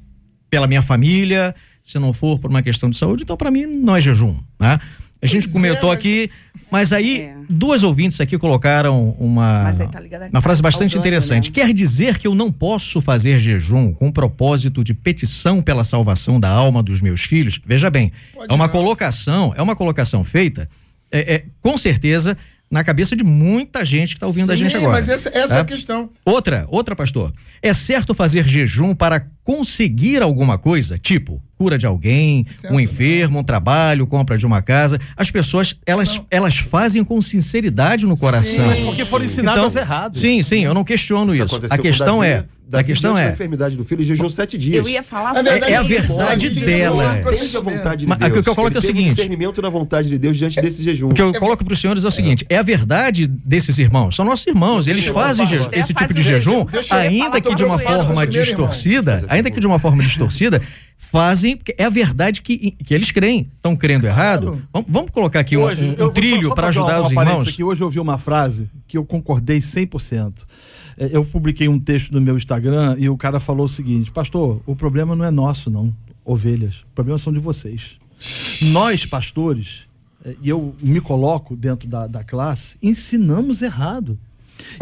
pela minha família, se não for por uma questão de saúde, então para mim não é jejum. Né? A gente Pois comentou é, mas- aqui, mas aí É. duas ouvintes aqui colocaram uma, tá uma frase ao bastante ganho, interessante. né? Quer dizer que eu não posso fazer jejum com o propósito de petição pela salvação da alma dos meus filhos? Veja bem, Pode é uma não. colocação, é uma colocação feita, é, é, com certeza, na cabeça de muita gente que está ouvindo a Sim, gente agora. mas essa, essa é tá? a questão. Outra, outra, pastor. É certo fazer jejum para conseguir alguma coisa? Tipo, cura de alguém, Certo, um enfermo, um trabalho, compra de uma casa. As pessoas, elas, elas fazem com sinceridade no coração. Mas porque foram ensinadas errado. Sim, sim, eu não questiono isso. aconteceu A questão é, Davi, a questão é, da enfermidade do filho, jejuou sete dias. Eu ia falar Na sobre verdade, é a verdade pode, dela. a vontade de Mas Deus. o que eu coloco Ele é o seguinte- discernimento da vontade de Deus diante desse jejum. o que eu coloco para os senhores é o seguinte: é a verdade desses irmãos. São nossos irmãos. Eles Sim, fazem esse Faz tipo de jejum. jejum, ainda que de uma forma distorcida, ainda que de uma forma distorcida, fazem, porque é a verdade que, que eles creem. Estão crendo errado? Vamos, vamos colocar aqui Hoje, um- eu um vou trilho para ajudar uma- os uma irmãos. Aqui. Hoje eu ouvi uma frase que eu concordei 100%. É, Eu publiquei um texto no meu Instagram e o cara falou o seguinte: Pastor, o problema não é nosso, não, ovelhas. O problema são de vocês. Nós, pastores, é, e eu me coloco dentro da, da classe, ensinamos errado.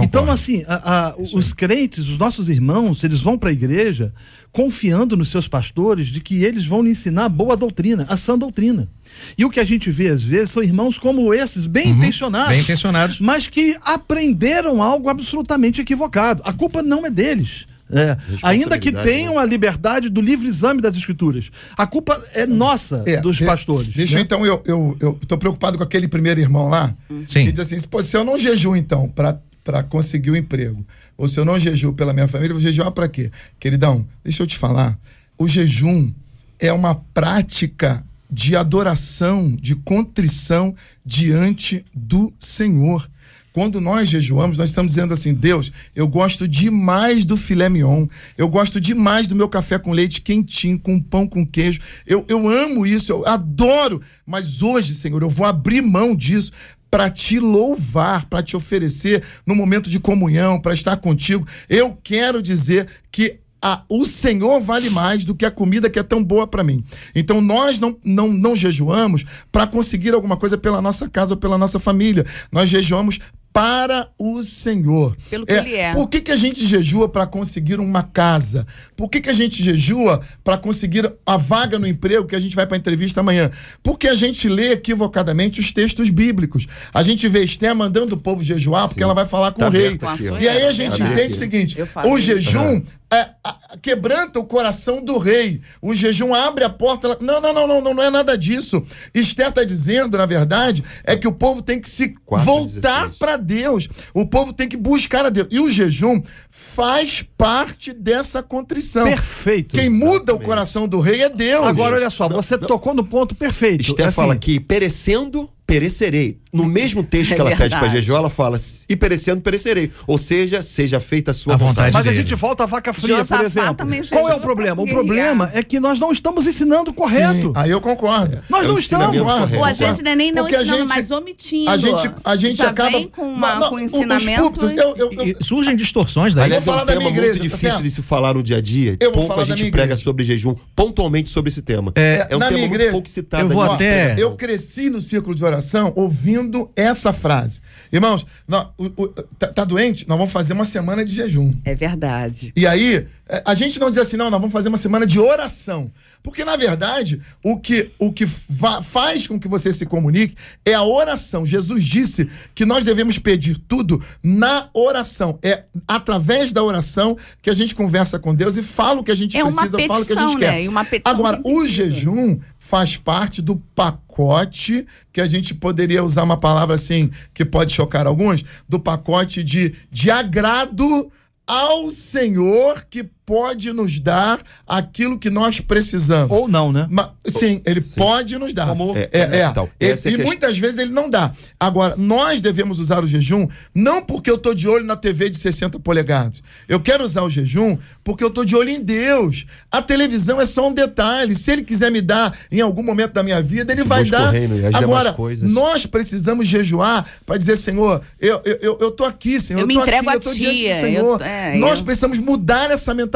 Então, assim, a- a- os crentes, os nossos irmãos, eles vão para a igreja confiando nos seus pastores de que eles vão lhe ensinar boa doutrina, a sã doutrina. E o que a gente vê às vezes são irmãos como esses, bem intencionados, Uhum. bem intencionados. mas que aprenderam algo absolutamente equivocado. A culpa não é deles. É, ainda que tenham a liberdade do livre exame das escrituras, a culpa é nossa, É, dos de- pastores. Deixa né? eu então, eu, eu, eu tô preocupado com aquele primeiro irmão lá. Sim. Que diz assim: se eu não jejuo, então, pra, pra conseguir o emprego, ou se eu não jejuo pela minha família, vou jejuar pra quê? Queridão, deixa eu te falar. O jejum é uma prática de adoração, de contrição diante do Senhor. Quando nós jejuamos, nós estamos dizendo assim: Deus, eu gosto demais do filé mignon, eu gosto demais do meu café com leite quentinho, com pão com queijo. Eu, eu amo isso, eu adoro. Mas hoje, Senhor, eu vou abrir mão disso para te louvar, para te oferecer no momento de comunhão, para estar contigo. Eu quero dizer que o Senhor vale mais do que a comida que é tão boa para mim. Então nós não, não, não jejuamos para conseguir alguma coisa pela nossa casa ou pela nossa família. Nós jejuamos para o Senhor. Pelo que Ele é. Por que, que a gente jejua para conseguir uma casa? Por que, que a gente jejua para conseguir a vaga no emprego que a gente vai para a entrevista amanhã? Porque a gente lê equivocadamente os textos bíblicos. A gente vê Esther mandando o povo jejuar porque ela vai falar com Tá o rei. aqui. E aí a gente Tá entende o aqui. seguinte: Eu faço o jejum é, a- quebranta o coração do rei. O jejum abre a porta. ela- Não, não, não, não, não, não é nada disso. Esther está dizendo, na verdade, é que o povo tem que se 4, voltar 16. para Deus. O povo tem que buscar a Deus. E o jejum faz parte dessa contrição. Perfeito. Quem muda o coração do rei é Deus. Agora, olha só, você tocou no ponto perfeito. Esther Assim, fala que perecendo perecerei. No mesmo texto É que ela pede verdade. para jejuar, ela fala: e perecendo, perecerei. Ou seja, seja feita a sua A vontade. Mas a dele. gente volta à vaca fria, Josafá por exemplo. também Qual é o problema? O problema é que nós não estamos ensinando correto. Sim, aí eu concordo. Nós É não o estamos. ensinamento correto. Ou às vezes não é nem não Porque a ensinando, gente- mas omitindo. A gente, a gente Já acaba. vem com, uma, Não, com os ensinamento. púlpitos, eu, eu, eu, E surgem distorções daí. Aliás, vou é um falar da tema minha muito igreja, tá difícil de se falar no dia a dia. Eu vou pouco falar a gente prega sobre jejum, pontualmente sobre esse tema. É, um na tema muito pouco citado. eu vou aqui. até- Eu cresci no círculo de oração ouvindo essa frase. Irmãos, nó- o- o- tá, tá doente? Nós vamos fazer uma semana de jejum. É verdade. E aí, eh, a gente não diz assim, não, nós vamos fazer uma semana de oração. Porque, na verdade, o que, o que fa- faz com que você se comunique é a oração. Jesus disse que nós devemos pedir tudo na oração. É através da oração que a gente conversa com Deus e fala o que a gente É precisa, fala o que a gente quer. né? E uma petição Agora, o jejum faz parte do pacote que a gente poderia usar uma palavra assim que pode chocar alguns, do pacote de, de agrado ao Senhor que pode nos dar aquilo que nós precisamos. Ou não, né? Ma- sim, ele pode nos dar. Como- É, É, é, é. então, E- é e questão. muitas vezes ele não dá. Agora, nós devemos usar o jejum não porque eu tô de olho na TV de 60 polegadas. Eu quero usar o jejum porque eu tô de olho em Deus. A televisão é só um detalhe. Se ele quiser me dar em algum momento da minha vida, ele vai dar. reino Agora, coisas. nós precisamos jejuar para dizer, Senhor, eu, eu, eu, eu tô aqui, Senhor. Eu me tô entrego aqui, a eu tô ti, diante do eu- Senhor. é, nós eu- precisamos mudar essa mentalidade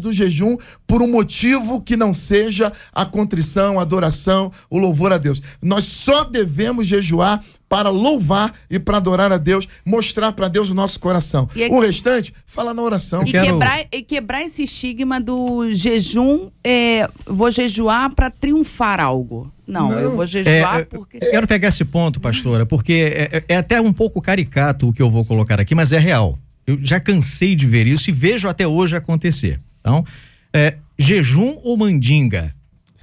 do jejum por um motivo que não seja a contrição, a adoração, o louvor a Deus. Nós só devemos jejuar para louvar e para adorar a Deus, mostrar para Deus o nosso coração. E aqui- O restante, fala na oração. E, quero- quebrar, e quebrar esse estigma do jejum, é, vou jejuar para triunfar algo. Não, eu vou jejuar É, porque. eu quero pegar esse ponto, pastora, porque é, é- é até um pouco caricato o que eu vou colocar aqui, mas é real. Eu já cansei de ver isso e vejo até hoje acontecer. Então, é, jejum ou mandinga?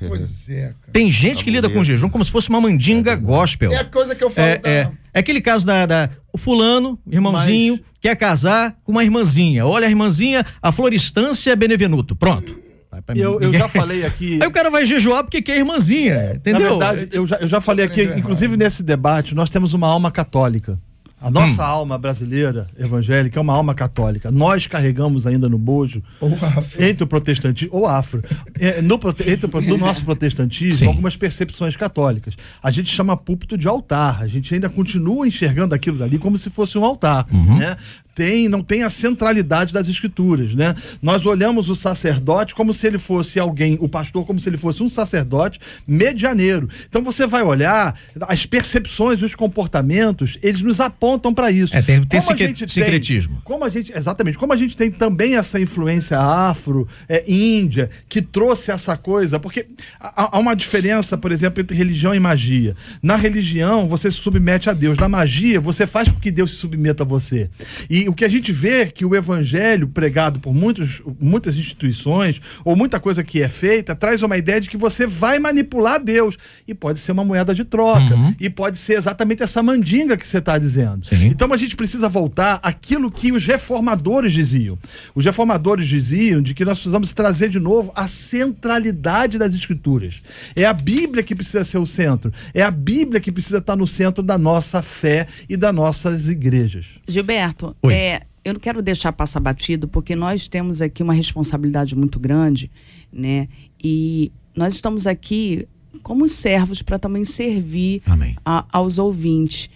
Pois é, cara. Tem gente que lida com jejum como se fosse uma mandinga gospel. É a coisa que eu falo É, da- é, é aquele caso da, da- o fulano, irmãozinho, quer casar com uma irmãzinha. Olha a irmãzinha, a Floristância Benevenuto. Pronto. Eu, eu já falei aqui. Aí o cara vai jejuar porque quer irmãzinha, entendeu? Na verdade, eu já, eu já falei aqui, inclusive nesse debate, nós temos uma alma católica. A nossa alma brasileira, evangélica, é uma alma católica. Nós carregamos ainda no bojo, Ou afro. entre o protestantismo, ou afro, é, no, entre o, no nosso protestantismo, Sim. algumas percepções católicas. A gente chama púlpito de altar. A gente ainda continua enxergando aquilo dali como se fosse um altar. Né? Tem, não tem a centralidade das escrituras, né? Nós olhamos o sacerdote como se ele fosse alguém, o pastor como se ele fosse um sacerdote medianeiro. Então você vai olhar as percepções, os comportamentos, eles nos apontam para isso. É, tem- tem Como a secre- gente tem- secretismo. como a gente, exatamente, como a gente tem também essa influência afro, é, índia, que trouxe essa coisa, porque há, há uma diferença, por exemplo, entre religião e magia. Na religião, você se submete a Deus. Na magia, você faz com que Deus se submeta a você. E o que a gente vê é que o evangelho pregado por muitos, muitas instituições, ou muita coisa que é feita, traz uma ideia de que você vai manipular Deus. E pode ser uma moeda de troca. E pode ser exatamente essa mandinga que você está dizendo. Sim. Então a gente precisa voltar àquilo que os reformadores diziam. Os reformadores diziam de que nós precisamos trazer de novo a centralidade das escrituras. É a Bíblia que precisa ser o centro. É a Bíblia que precisa estar no centro da nossa fé e das nossas igrejas. Gilberto, Oi. É, eu não quero deixar passar batido, porque nós temos aqui uma responsabilidade muito grande, né? E nós estamos aqui como servos para também servir a- aos ouvintes.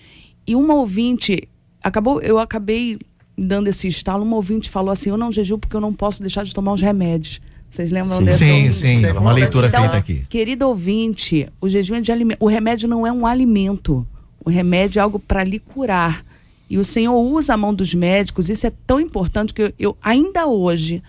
E uma ouvinte, acabou, eu acabei dando esse estalo, uma ouvinte falou assim: eu não jejuo porque eu não posso deixar de tomar os remédios. Vocês lembram Sim. dessa Sim, ouvinte? sim, Sei, uma leitura Então, feita aqui. Querido ouvinte, o jejum é de alimento. O remédio não é um alimento. O remédio é algo para lhe curar. E o Senhor usa a mão dos médicos. Isso é tão importante que eu, eu- ainda hoje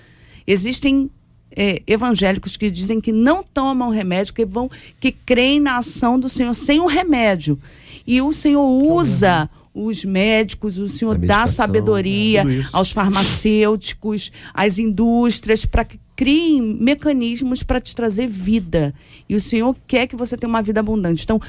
existem é, evangélicos que dizem que não tomam remédio, que vão, que creem na ação do Senhor sem o remédio. E o Senhor usa os médicos, o Senhor dá sabedoria isso. aos farmacêuticos, às indústrias, para que criem mecanismos para te trazer vida. E o Senhor quer que você tenha uma vida abundante. Então,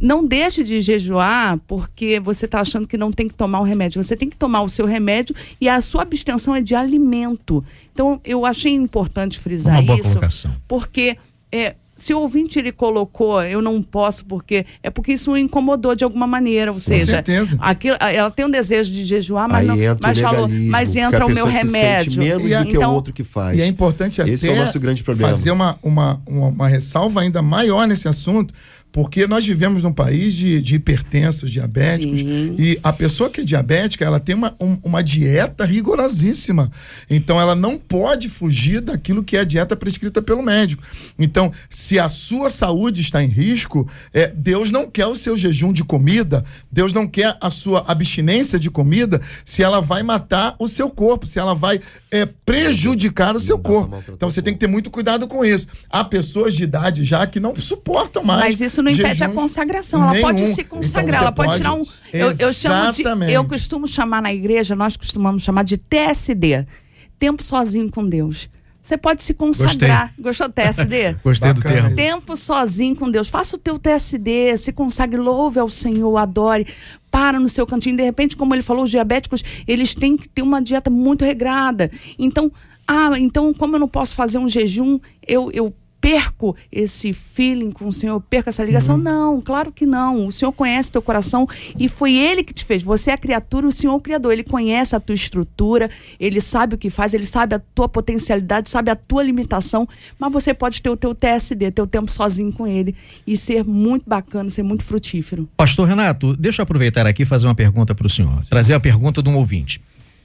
não deixe de jejuar porque você está achando que não tem que tomar o remédio. Você tem que tomar o seu remédio e a sua abstenção é de alimento. Então, eu achei importante frisar Uma boa isso, colocação. porque é, se o ouvinte ele colocou, eu não posso porque é porque isso o incomodou de alguma maneira, ou seja, certeza. aquilo, ela tem um desejo de jejuar, mas Aí não, entra mas o falou, mas entra o meu pessoa se sente remédio. menos do que o Então, outro que faz. E é importante até Esse é o nosso grande problema. fazer uma, uma, uma, uma ressalva ainda maior nesse assunto, porque nós vivemos num país de, de hipertensos, diabéticos, Sim. e a pessoa que é diabética, ela tem uma, um- uma dieta rigorosíssima. Então, ela não pode fugir daquilo que é a dieta prescrita pelo médico. Então, se a sua saúde está em risco, é, Deus não quer o seu jejum de comida, Deus não quer a sua abstinência de comida, se ela vai matar o seu corpo, se ela vai é, prejudicar o seu corpo. Então, você tem que ter muito cuidado com isso. Há pessoas de idade já que não suportam mais. Mas isso não impede a consagração. Ela pode nenhum. se Então, consagrar, você ela pode, tirar um. Eu, eu chamo de. Exatamente. Eu costumo chamar na igreja, nós costumamos chamar de TSD tempo sozinho com Deus. Você pode se consagrar. Gostou do TSD? Gostei do termo. isso. Tempo sozinho com Deus. Faça o teu TSD, se consagre, louve ao Senhor, adore. Para no seu cantinho. De repente, como ele falou, os diabéticos, eles têm que ter uma dieta muito regrada. Então, ah, então, como eu não posso fazer um jejum, eu, eu perco esse feeling com o Senhor, eu perco essa ligação? Não, claro que não. O Senhor conhece teu coração e foi Ele que te fez. Você é a criatura, o Senhor é o Criador. Ele conhece a tua estrutura, Ele sabe o que faz, Ele sabe a tua potencialidade, sabe a tua limitação, mas você pode ter o teu TSD, teu tempo sozinho com Ele e ser muito bacana, ser muito frutífero. Pastor Renato, deixa eu aproveitar aqui e fazer uma pergunta para o senhor. Trazer a pergunta de um ouvinte.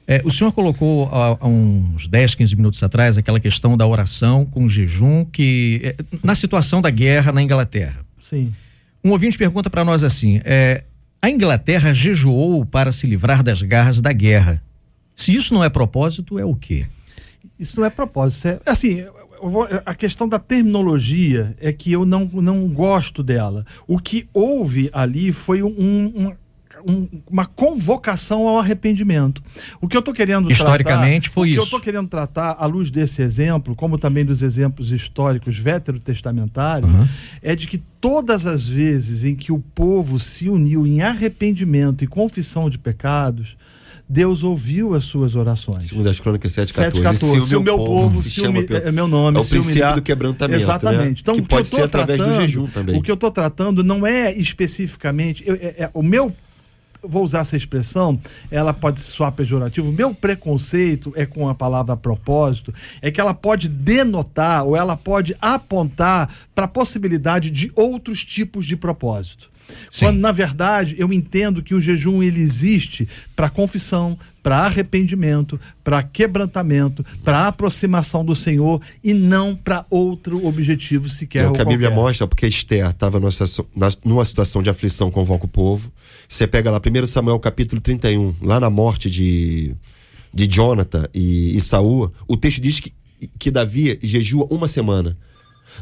É, o senhor colocou há, há uns 10, 15 minutos atrás aquela questão da oração com jejum, que é, na situação da guerra na Inglaterra. Sim. Um ouvinte pergunta para nós assim: é, a Inglaterra jejuou para se livrar das garras da guerra. Se isso não é propósito, é o quê? Isso não é propósito. é- assim, vou- a questão da terminologia é que eu não, não gosto dela. O que houve ali foi um- um- um- uma convocação ao arrependimento. O que eu estou querendo Historicamente, tratar, foi o que eu isso. estou querendo tratar à luz desse exemplo, como também dos exemplos históricos veterotestamentários, Uhum. é de que todas as vezes em que o povo se uniu em arrependimento e confissão de pecados, Deus ouviu as suas orações. Segundo as Crônicas 7,14. 7,14. Se o meu povo se chama humi- pelo- é meu nome, É o se princípio humilhar- do quebrantamento. Exatamente. Né? Então, que o que pode eu tô ser através do tratando- jejum também. O que eu estou tratando não é especificamente. eu- é- é- o meu. Vou usar essa expressão, ela pode soar pejorativo. Meu preconceito é com a palavra propósito, é que ela pode denotar ou ela pode apontar para a possibilidade de outros tipos de propósito. Sim. Quando, na verdade, eu entendo que o jejum ele existe para confissão, para arrependimento, para quebrantamento, para aproximação do Senhor e não para outro objetivo sequer. É o que a Bíblia mostra, porque Esther estava numa, situação- na- numa situação de aflição, convoca o povo. Você pega lá, 1 Samuel capítulo 31, lá na morte de, de Jonathan e, e Saul, o texto diz que, que Davi jejua uma semana.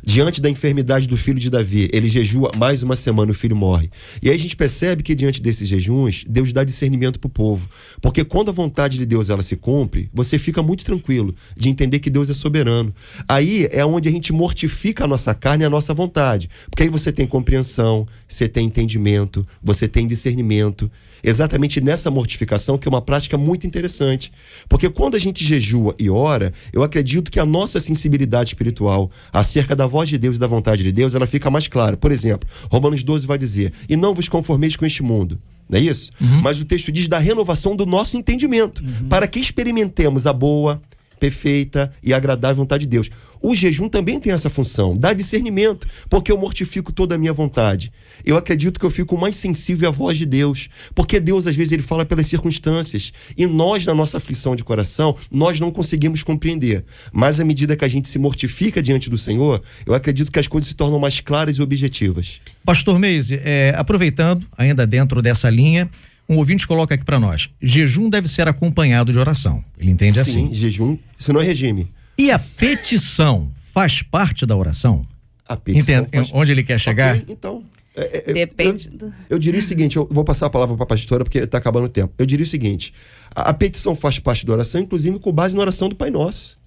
Diante da enfermidade do filho de Davi, ele jejua mais uma semana, o filho morre. E aí a gente percebe que diante desses jejuns, Deus dá discernimento para o povo. Porque quando a vontade de Deus ela se cumpre, você fica muito tranquilo de entender que Deus é soberano. Aí é onde a gente mortifica a nossa carne e a nossa vontade. Porque aí você tem compreensão, você tem entendimento, você tem discernimento. Exatamente nessa mortificação, que é uma prática muito interessante. Porque quando a gente jejua e ora, eu acredito que a nossa sensibilidade espiritual acerca da voz de Deus e da vontade de Deus, ela fica mais clara. Por exemplo, Romanos 12 vai dizer: E não vos conformeis com este mundo. Não é isso? Mas o texto diz da renovação do nosso entendimento, para que experimentemos a boa, perfeita e agradável vontade de Deus. O jejum também tem essa função, dá discernimento, porque eu mortifico toda a minha vontade. Eu acredito que eu fico mais sensível à voz de Deus, porque Deus às vezes ele fala pelas circunstâncias, e nós na nossa aflição de coração, nós não conseguimos compreender. Mas à medida que a gente se mortifica diante do Senhor, eu acredito que as coisas se tornam mais claras e objetivas. Pastor Meise, é, aproveitando, ainda dentro dessa linha, um ouvinte coloca aqui para nós: jejum deve ser acompanhado de oração. Ele entende assim. Sim, jejum, isso não é regime. E a petição faz parte da oração? A petição Entende faz- onde ele quer chegar? Ok, então. é, é, Depende eu- Eu diria o seguinte, eu vou passar a palavra para a pastora porque está acabando o tempo. Eu diria o seguinte: a, a petição faz parte da oração, inclusive com base na oração do Pai Nosso.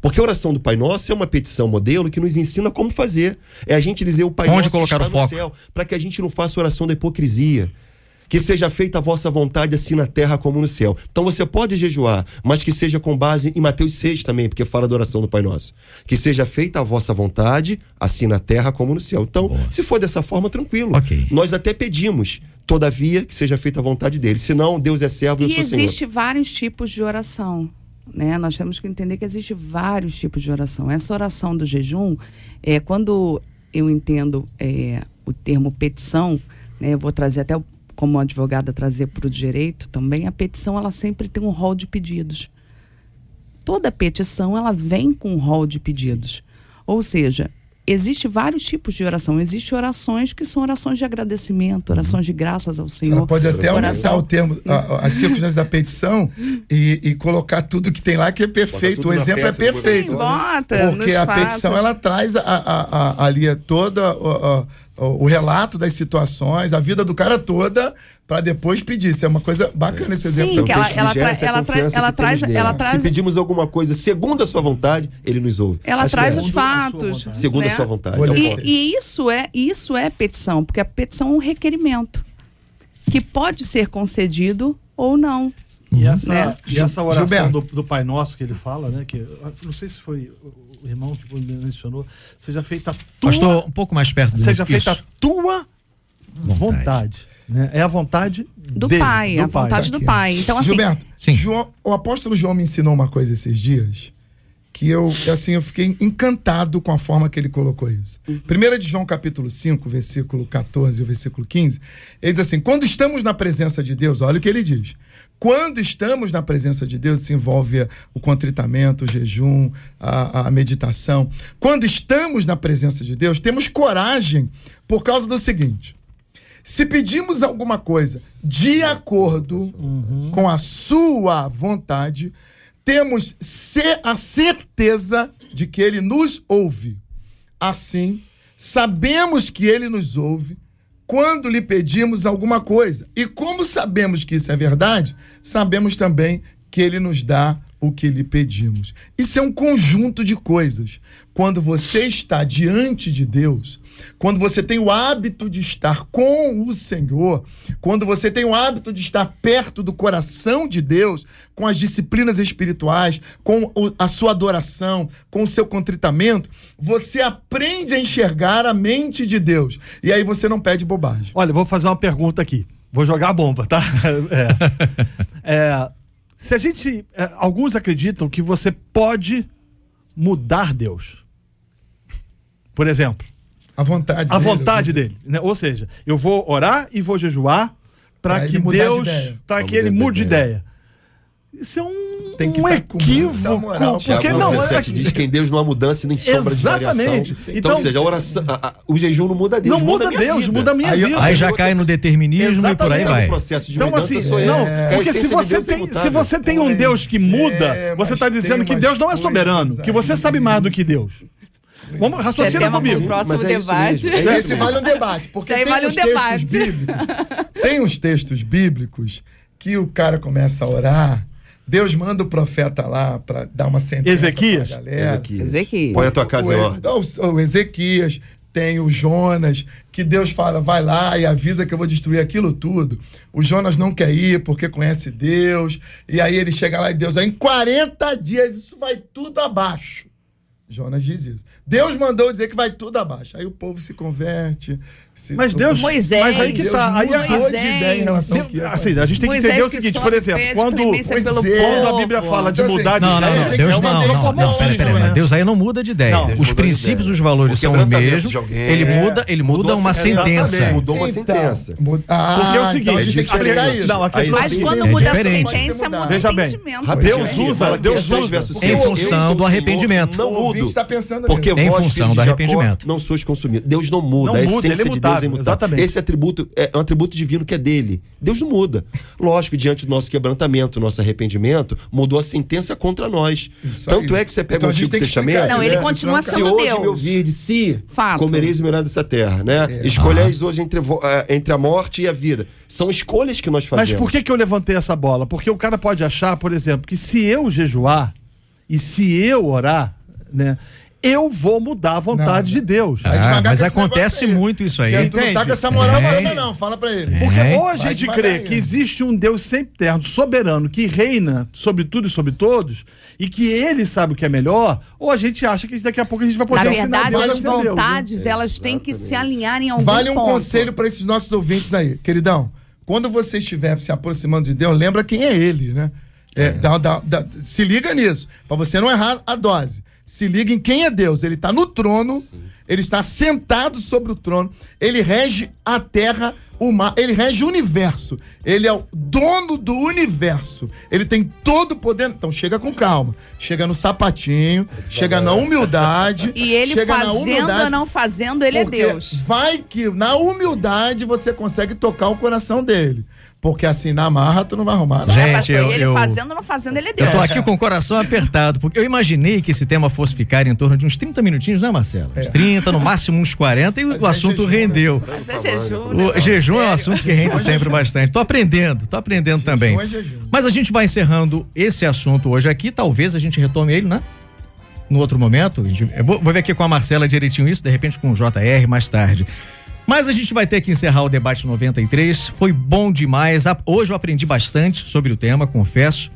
Porque a oração do Pai Nosso é uma petição modelo que nos ensina como fazer. É a gente dizer o Pai Onde Nosso colocar está o no foco? céu, para que a gente não faça oração da hipocrisia. Que seja feita a vossa vontade, assim na terra como no céu. Então você pode jejuar, mas que seja com base em Mateus 6 também, porque fala da oração do Pai Nosso. Que seja feita a vossa vontade, assim na terra como no céu. Então, se for dessa forma, tranquilo. Ok. Nós até pedimos, todavia, que seja feita a vontade dele. Senão, Deus é servo e eu E sou Senhor. existe vários tipos de oração. Né? Nós temos que entender que existe vários tipos de oração. Essa oração do jejum, é, quando eu entendo é, o termo petição, né, eu vou trazer até o- como advogada trazer para o direito também, a petição ela sempre tem um rol de pedidos. Toda petição ela vem com um rol de pedidos. Ou seja, existe vários tipos de oração. Existem orações que são orações de agradecimento, orações de graças ao Senhor. Ela pode até aumentar o termo, a- as circunstâncias da petição e, e colocar tudo que tem lá que é perfeito. O exemplo é perfeito. Sim, bota Porque a fatos. petição ela traz a, a, a, ali é toda o, relato das situações, a vida do cara toda, para depois pedir. Isso é uma coisa bacana esse exemplo. Sim, que ela- ela tra- ela tra- ela traz- ela traz- Se pedimos alguma coisa segundo a sua vontade, ele nos ouve. Ela Acho traz é. os fatos. Segundo né? a sua vontade. Vou é. E, e isso é isso é petição, porque a petição é um requerimento que pode ser concedido ou não. E essa, Né? e essa oração do, do Pai Nosso que ele fala, né? Que, não sei se foi o irmão que mencionou, seja feita a tua, Pastor, um pouco mais perto do seja feita a isso. tua vontade. Vontade. né? É a vontade Do dele, pai, do a vontade do pai. Então, assim, Gilberto, Sim. João- o apóstolo João me ensinou uma coisa esses dias que eu, assim, eu fiquei encantado com a forma que ele colocou isso. Primeira de João capítulo 5, versículo 14 e o versículo 15, ele diz assim: "Quando estamos na presença de Deus, olha o que ele diz. Quando estamos na presença de Deus, isso envolve o contritamento, o jejum, a, a meditação. Quando estamos na presença de Deus, temos coragem por causa do seguinte: se pedimos alguma coisa de acordo com a sua vontade, temos a certeza de que ele nos ouve. Assim, sabemos que ele nos ouve quando lhe pedimos alguma coisa. E como sabemos que isso é verdade, sabemos também que ele nos dá o que lhe pedimos. Isso é um conjunto de coisas. Quando você está diante de Deus, quando você tem o hábito de estar com o Senhor, quando você tem o hábito de estar perto do coração de Deus, com as disciplinas espirituais, com a sua adoração, com o seu contritamento, você aprende a enxergar a mente de Deus. E aí você não pede bobagem. Olha, vou fazer uma pergunta aqui. Vou jogar a bomba, tá? É. É, se a gente. é, alguns acreditam que você pode mudar Deus. Por exemplo, A vontade a dele, vontade dele. né? Ou seja, eu vou orar e vou jejuar para que Deus. Para que ele mude de ideia. ideia. Isso é um, Tem que um tá equívoco. moral, porque não, 17 é- diz que em Deus não há mudança nem sombra de variação. Exatamente. Então, Então- ou seja, a oração, a- a- o jejum não muda Deus, não muda a minha Deus, vida. muda a minha Aí vida. Aí já cai no determinismo e por aí Exatamente. vai. O processo de Então, mudança assim, não, É a porque se de você, Deus é tem, se imutável. você tem um Deus que é, muda, você mas está dizendo que Deus não é soberano, que você sabe mais do que Deus. Vamos, raciocina comigo. próximo Mas é isso debate. é isso Esse vale um debate, porque tem vale um uns textos debate. bíblicos. Tem uns textos bíblicos que o cara começa a orar, Deus manda o profeta lá para dar uma sentença Ezequias? pra galera. Ezequias. Ezequias. Põe a tua casa o, em ordem. o, o Ezequias, tem o Jonas, que Deus fala, vai lá e avisa que eu vou destruir aquilo tudo. O Jonas não quer ir porque conhece Deus. E aí ele chega lá e Deus, em 40 dias isso vai tudo abaixo. Jonas diz isso. Deus mandou dizer que vai tudo abaixo. Aí o povo se converte. se- Mas Deus. Moisés. Mas aí que Deus tá. Aí, mudou Moisés. de ideia em relação ao que assim, a gente tem que Moisés entender o seguinte, por exemplo, quando, é. quando a. Bíblia fala de Então, assim, mudar de Não, não, ideia, não. tem Deus não, é não, não, não. Pera, pera, né? pera. Deus aí não muda de ideia. Não, Os muda princípios, ideia. os valores são o quebrantamento mesmo. de alguém. Ele É. muda, ele muda uma sentença. Mudou uma sentença. muda- Ah, Porque é o então seguinte, a gente tem que a explicar questão- isso. não, a questão Aí Mas quando é muda a sentença, muda Veja o bem, entendimento. Deus usa- Deus 6, usa- Em função do arrependimento. Não ouvinte mudo. está pensando Porque nisso. Em vós, função do de Jacó, arrependimento. não sois consumidos. Deus não muda. Não a muda, essência ele é de Deus é imutável, exatamente. Esse atributo é um atributo divino que é dele. Deus não muda. Lógico, diante do nosso quebrantamento, nosso arrependimento, mudou a sentença contra nós. Isso Tanto aí. é que você pega Então o Antigo Testamento. explicar Não, ele né? continua Se sendo hoje Deus. me ouvirdes, se Fato. comereis o melhor dessa terra, né? É. Escolheis hoje entre, eh, entre a morte e a vida. São escolhas que nós fazemos. Mas por que, que eu levantei essa bola? Porque o cara pode achar, por exemplo, que se eu jejuar e se eu orar, né, eu vou mudar a vontade Não. de Deus. Ah, mas acontece muito isso aí. Tu não tá Entende? com essa moral É. você não, fala pra ele. Porque É. ou a gente crê aí. que existe um Deus sempre eterno, soberano, que reina sobre tudo e sobre todos, e que ele sabe o que é melhor, ou a gente acha que daqui a pouco a gente vai poder Na verdade, Deus as Deus, né? vontades, elas têm que se alinhar em algum Vale um ponto. conselho pra esses nossos ouvintes aí. Queridão, quando você estiver se aproximando de Deus, lembra quem é ele, né? É, dá- dá- dá- se liga nisso, pra você não errar a dose. Se liga em quem é Deus. Ele está no trono, ele está sentado sobre o trono, ele rege a terra, o mar, ele rege o universo. Ele é o dono do universo. Ele tem todo o poder. Então chega com calma. Chega no sapatinho, chega na humildade. E ele chega fazendo ou não fazendo, ele é Deus. Vai que na humildade você consegue tocar o coração dele. Porque assim, na marra tu não vai arrumar. nada. Gente, É, eu- ele eu- fazendo ou não fazendo, ele é Eu tô aqui com o coração apertado, porque eu imaginei que esse tema fosse ficar em torno de uns 30 minutinhos, né, Marcelo? Uns 30, no máximo uns 40, e Mas o é assunto jejum, né? rendeu. Mas é jejum, O né? jejum é um Sério. assunto que rende sempre bastante. Tô aprendendo, tô aprendendo também. é jejum. Mas a gente vai encerrando esse assunto hoje aqui. Talvez a gente retome ele, né? No outro momento. Vou, vou ver aqui com a Marcela direitinho isso, de repente com o JR mais tarde. Mas a gente vai ter que encerrar o debate 93. Foi bom demais. Hoje eu aprendi bastante sobre o tema, confesso.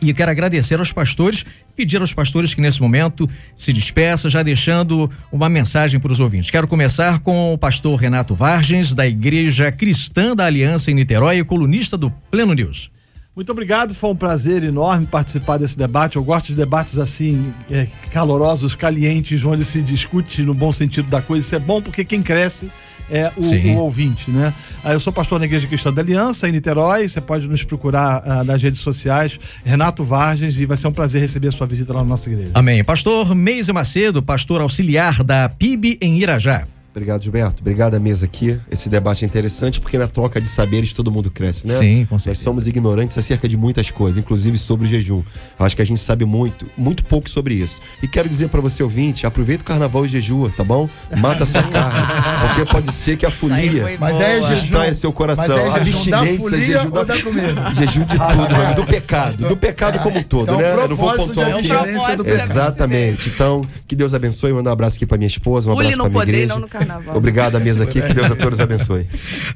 E quero agradecer aos pastores, pedir aos pastores que nesse momento se despeça, já deixando uma mensagem para os ouvintes. Quero começar com o pastor Renato Vargens, da Igreja Cristã da Aliança em Niterói e colunista do Pleno News. Muito obrigado, foi um prazer enorme participar desse debate. Eu gosto de debates assim, é, calorosos, calientes, onde se discute no bom sentido da coisa. Isso é bom porque quem cresce é o, o ouvinte, né? Ah, Eu sou pastor na Igreja Cristã da Aliança, em Niterói. Você pode nos procurar ah, nas redes sociais, Renato Vargens, e vai ser um prazer receber a sua visita lá na nossa igreja. Amém. Pastor Meise Macedo, pastor auxiliar da PIB em Irajá. Obrigado, Gilberto. Obrigado à mesa aqui. Esse debate é interessante porque na troca de saberes todo mundo cresce, né? Sim, com Nós certeza. somos ignorantes acerca de muitas coisas, inclusive sobre o jejum. Eu acho que a gente sabe muito, muito pouco sobre isso. E quero dizer pra você, ouvinte, aproveita o carnaval e jejua, tá bom? Mata a sua carne. Porque pode ser que a folia Mas é jejum. distraia seu coração. Mas é jejum da Abstinência, folia jejum ou da comida? Jejum de tudo, mano. Do pecado. Do pecado como um todo, Então, né? Eu não vou pontuar aqui. Exatamente. Então, que Deus abençoe. Mandar um abraço aqui pra minha esposa, um abraço pra minha poder, igreja. Carnaval. Obrigado à mesa aqui, que Deus a todos abençoe.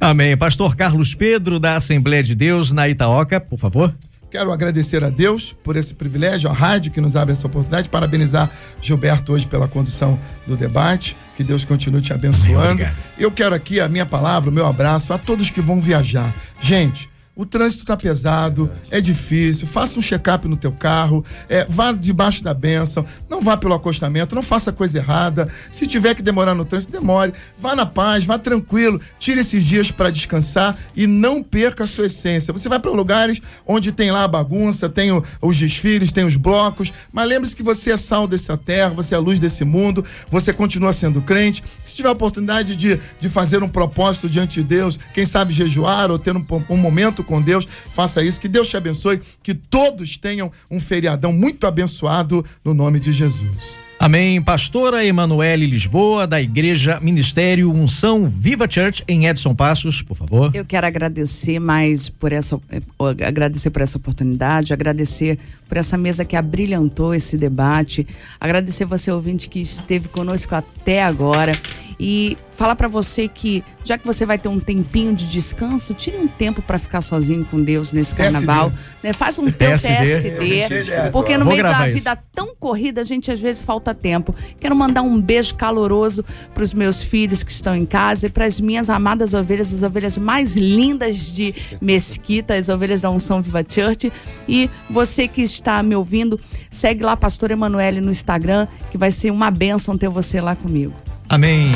Amém. Pastor Carlos Pedro, da Assembleia de Deus, na Itaoca, por favor. Quero agradecer a Deus por esse privilégio, a rádio que nos abre essa oportunidade, parabenizar Gilberto hoje pela condução do debate. Que Deus continue te abençoando. Eu quero aqui a minha palavra, o meu abraço a todos que vão viajar. Gente, o trânsito tá pesado, é difícil. Faça um check-up no teu carro, é, vá debaixo da bênção, não vá pelo acostamento, não faça coisa errada. Se tiver que demorar no trânsito, demore. Vá na paz, vá tranquilo, tire esses dias para descansar e não perca a sua essência. Você vai para lugares onde tem lá a bagunça, tem o- os desfiles, tem os blocos, mas lembre-se que você é sal dessa terra, você é a luz desse mundo, você continua sendo crente. Se tiver a oportunidade de, de fazer um propósito diante de Deus, quem sabe jejuar ou ter um, um momento com Deus, faça isso. Que Deus te abençoe, que todos tenham um feriadão muito abençoado no nome de Jesus. Amém. Pastora Emanuele Lisboa, da Igreja Ministério Unção Viva Church, em Edson Passos, por favor. Eu quero agradecer mais por essa eh, agradecer por essa oportunidade, agradecer por essa mesa que abrilhantou esse debate, agradecer você ouvinte que esteve conosco até agora e falar para você que já que você vai ter um tempinho de descanso, tire um tempo para ficar sozinho com Deus nesse carnaval, né? Faz um teu TSD. TSD, porque no meio da isso. vida tão corrida, a gente às vezes falta tempo. Quero mandar um beijo caloroso para os meus filhos que estão em casa e para as minhas amadas ovelhas, as ovelhas mais lindas de Mesquita, as ovelhas da Unção Viva Church. E você que está me ouvindo, segue lá Pastor Emanuele no Instagram, que vai ser uma bênção ter você lá comigo. Amém.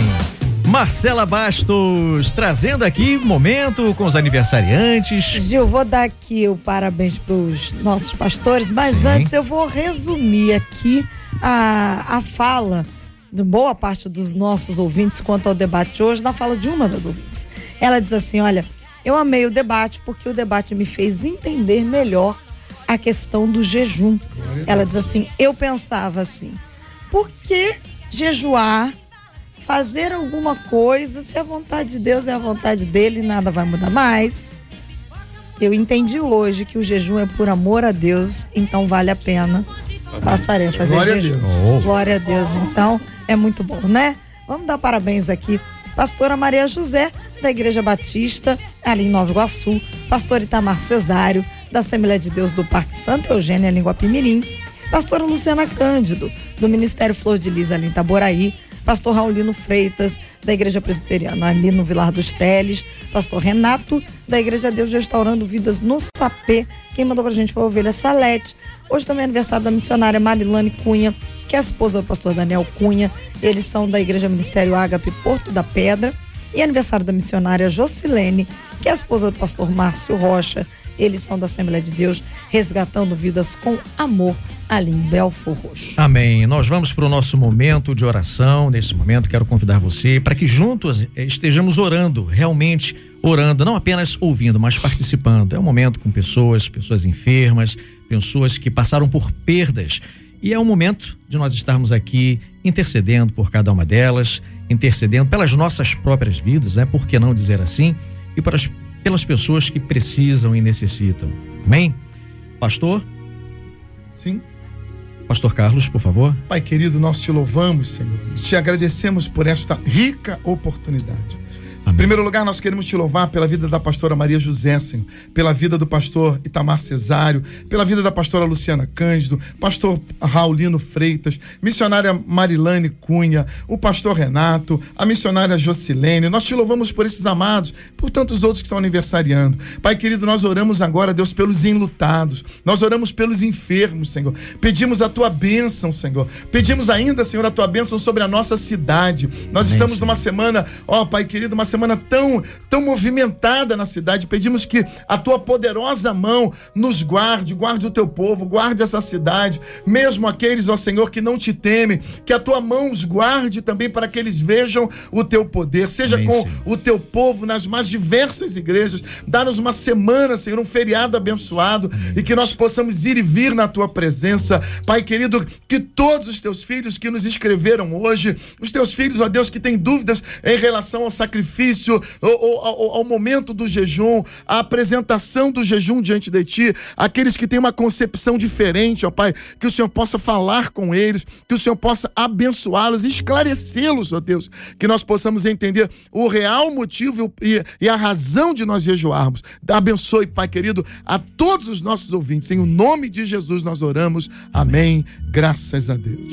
Marcela Bastos, trazendo aqui momento com os aniversariantes. Gil, vou dar aqui o parabéns para os nossos pastores, mas Sim. antes eu vou resumir aqui a, a fala de boa parte dos nossos ouvintes quanto ao debate de hoje, na fala de uma das ouvintes. Ela diz assim: Olha, eu amei o debate porque o debate me fez entender melhor a questão do jejum. Ela diz assim: Eu pensava assim, por que jejuar? fazer alguma coisa, se a vontade de Deus é a vontade dele, nada vai mudar mais. Eu entendi hoje que o jejum é por amor a Deus, então vale a pena Passarei a fazer Glória a jejum. Deus. Oh. Glória a Deus. Então, é muito bom, né? Vamos dar parabéns aqui. Pastora Maria José, da Igreja Batista, ali em Nova Iguaçu. Pastor Itamar Cesário, da Assembleia de Deus do Parque Santa Eugênia, em Guapimirim. Pastora Luciana Cândido, do Ministério Flor de Lis, em Itaboraí. Pastor Raulino Freitas, da Igreja Presbiteriana, ali no Vilar dos Teles. Pastor Renato, da Igreja Deus Restaurando Vidas no Sapê. Quem mandou pra gente foi a Ovelha Salete. Hoje também é aniversário da missionária Marilane Cunha, que é a esposa do pastor Daniel Cunha. Eles são da Igreja Ministério Ágape Porto da Pedra. E aniversário da missionária Jocilene, que é a esposa do pastor Márcio Rocha. Eles são da Assembleia de Deus, resgatando vidas com amor ali em Belfor Roxo. Amém. Nós vamos para o nosso momento de oração. Nesse momento, quero convidar você para que juntos eh, estejamos orando, realmente orando, não apenas ouvindo, mas participando. É um momento com pessoas, pessoas enfermas, pessoas que passaram por perdas. E é o momento de nós estarmos aqui intercedendo por cada uma delas, intercedendo pelas nossas próprias vidas, né? Por que não dizer assim? E para as, pelas pessoas que precisam e necessitam. Amém? Pastor, Sim. Pastor Carlos, por favor. Pai querido, nós te louvamos, Senhor, te agradecemos por esta rica oportunidade. Em primeiro lugar, nós queremos te louvar pela vida da pastora Maria José, Senhor, pela vida do pastor Itamar Cesário, pela vida da pastora Luciana Cândido, pastor Raulino Freitas, missionária Marilane Cunha, o pastor Renato, a missionária Jocilene. Nós te louvamos por esses amados, por tantos outros que estão aniversariando. Pai querido, nós oramos agora, Deus, pelos enlutados. Nós oramos pelos enfermos, Senhor. Pedimos a tua bênção, Senhor. Pedimos ainda, Senhor, a tua bênção sobre a nossa cidade. Nós Amém, estamos Senhor. numa semana, ó, Pai querido, uma semana tão, tão movimentada na cidade. Pedimos que a tua poderosa mão nos guarde, guarde o teu povo, guarde essa cidade, mesmo aqueles, ó Senhor, que não te temem, que a tua mão os guarde também para que eles vejam o teu poder. Seja Amém, com Senhor. o teu povo nas mais diversas igrejas. Dá-nos uma semana, Senhor, um feriado abençoado e que nós possamos ir e vir na tua presença. Pai querido, que todos os teus filhos que nos escreveram hoje, os teus filhos, ó Deus, que têm dúvidas em relação ao sacrifício, ao, ao- ao momento do jejum, à apresentação do jejum diante de ti, aqueles que têm uma concepção diferente, ó Pai, que o Senhor possa falar com eles, que o Senhor possa abençoá-los, esclarecê-los, ó Deus, que nós possamos entender o real motivo e, e a razão de nós jejuarmos. Abençoe, Pai querido, a todos os nossos ouvintes. Em o nome de Jesus nós oramos. Amém. Graças a Deus.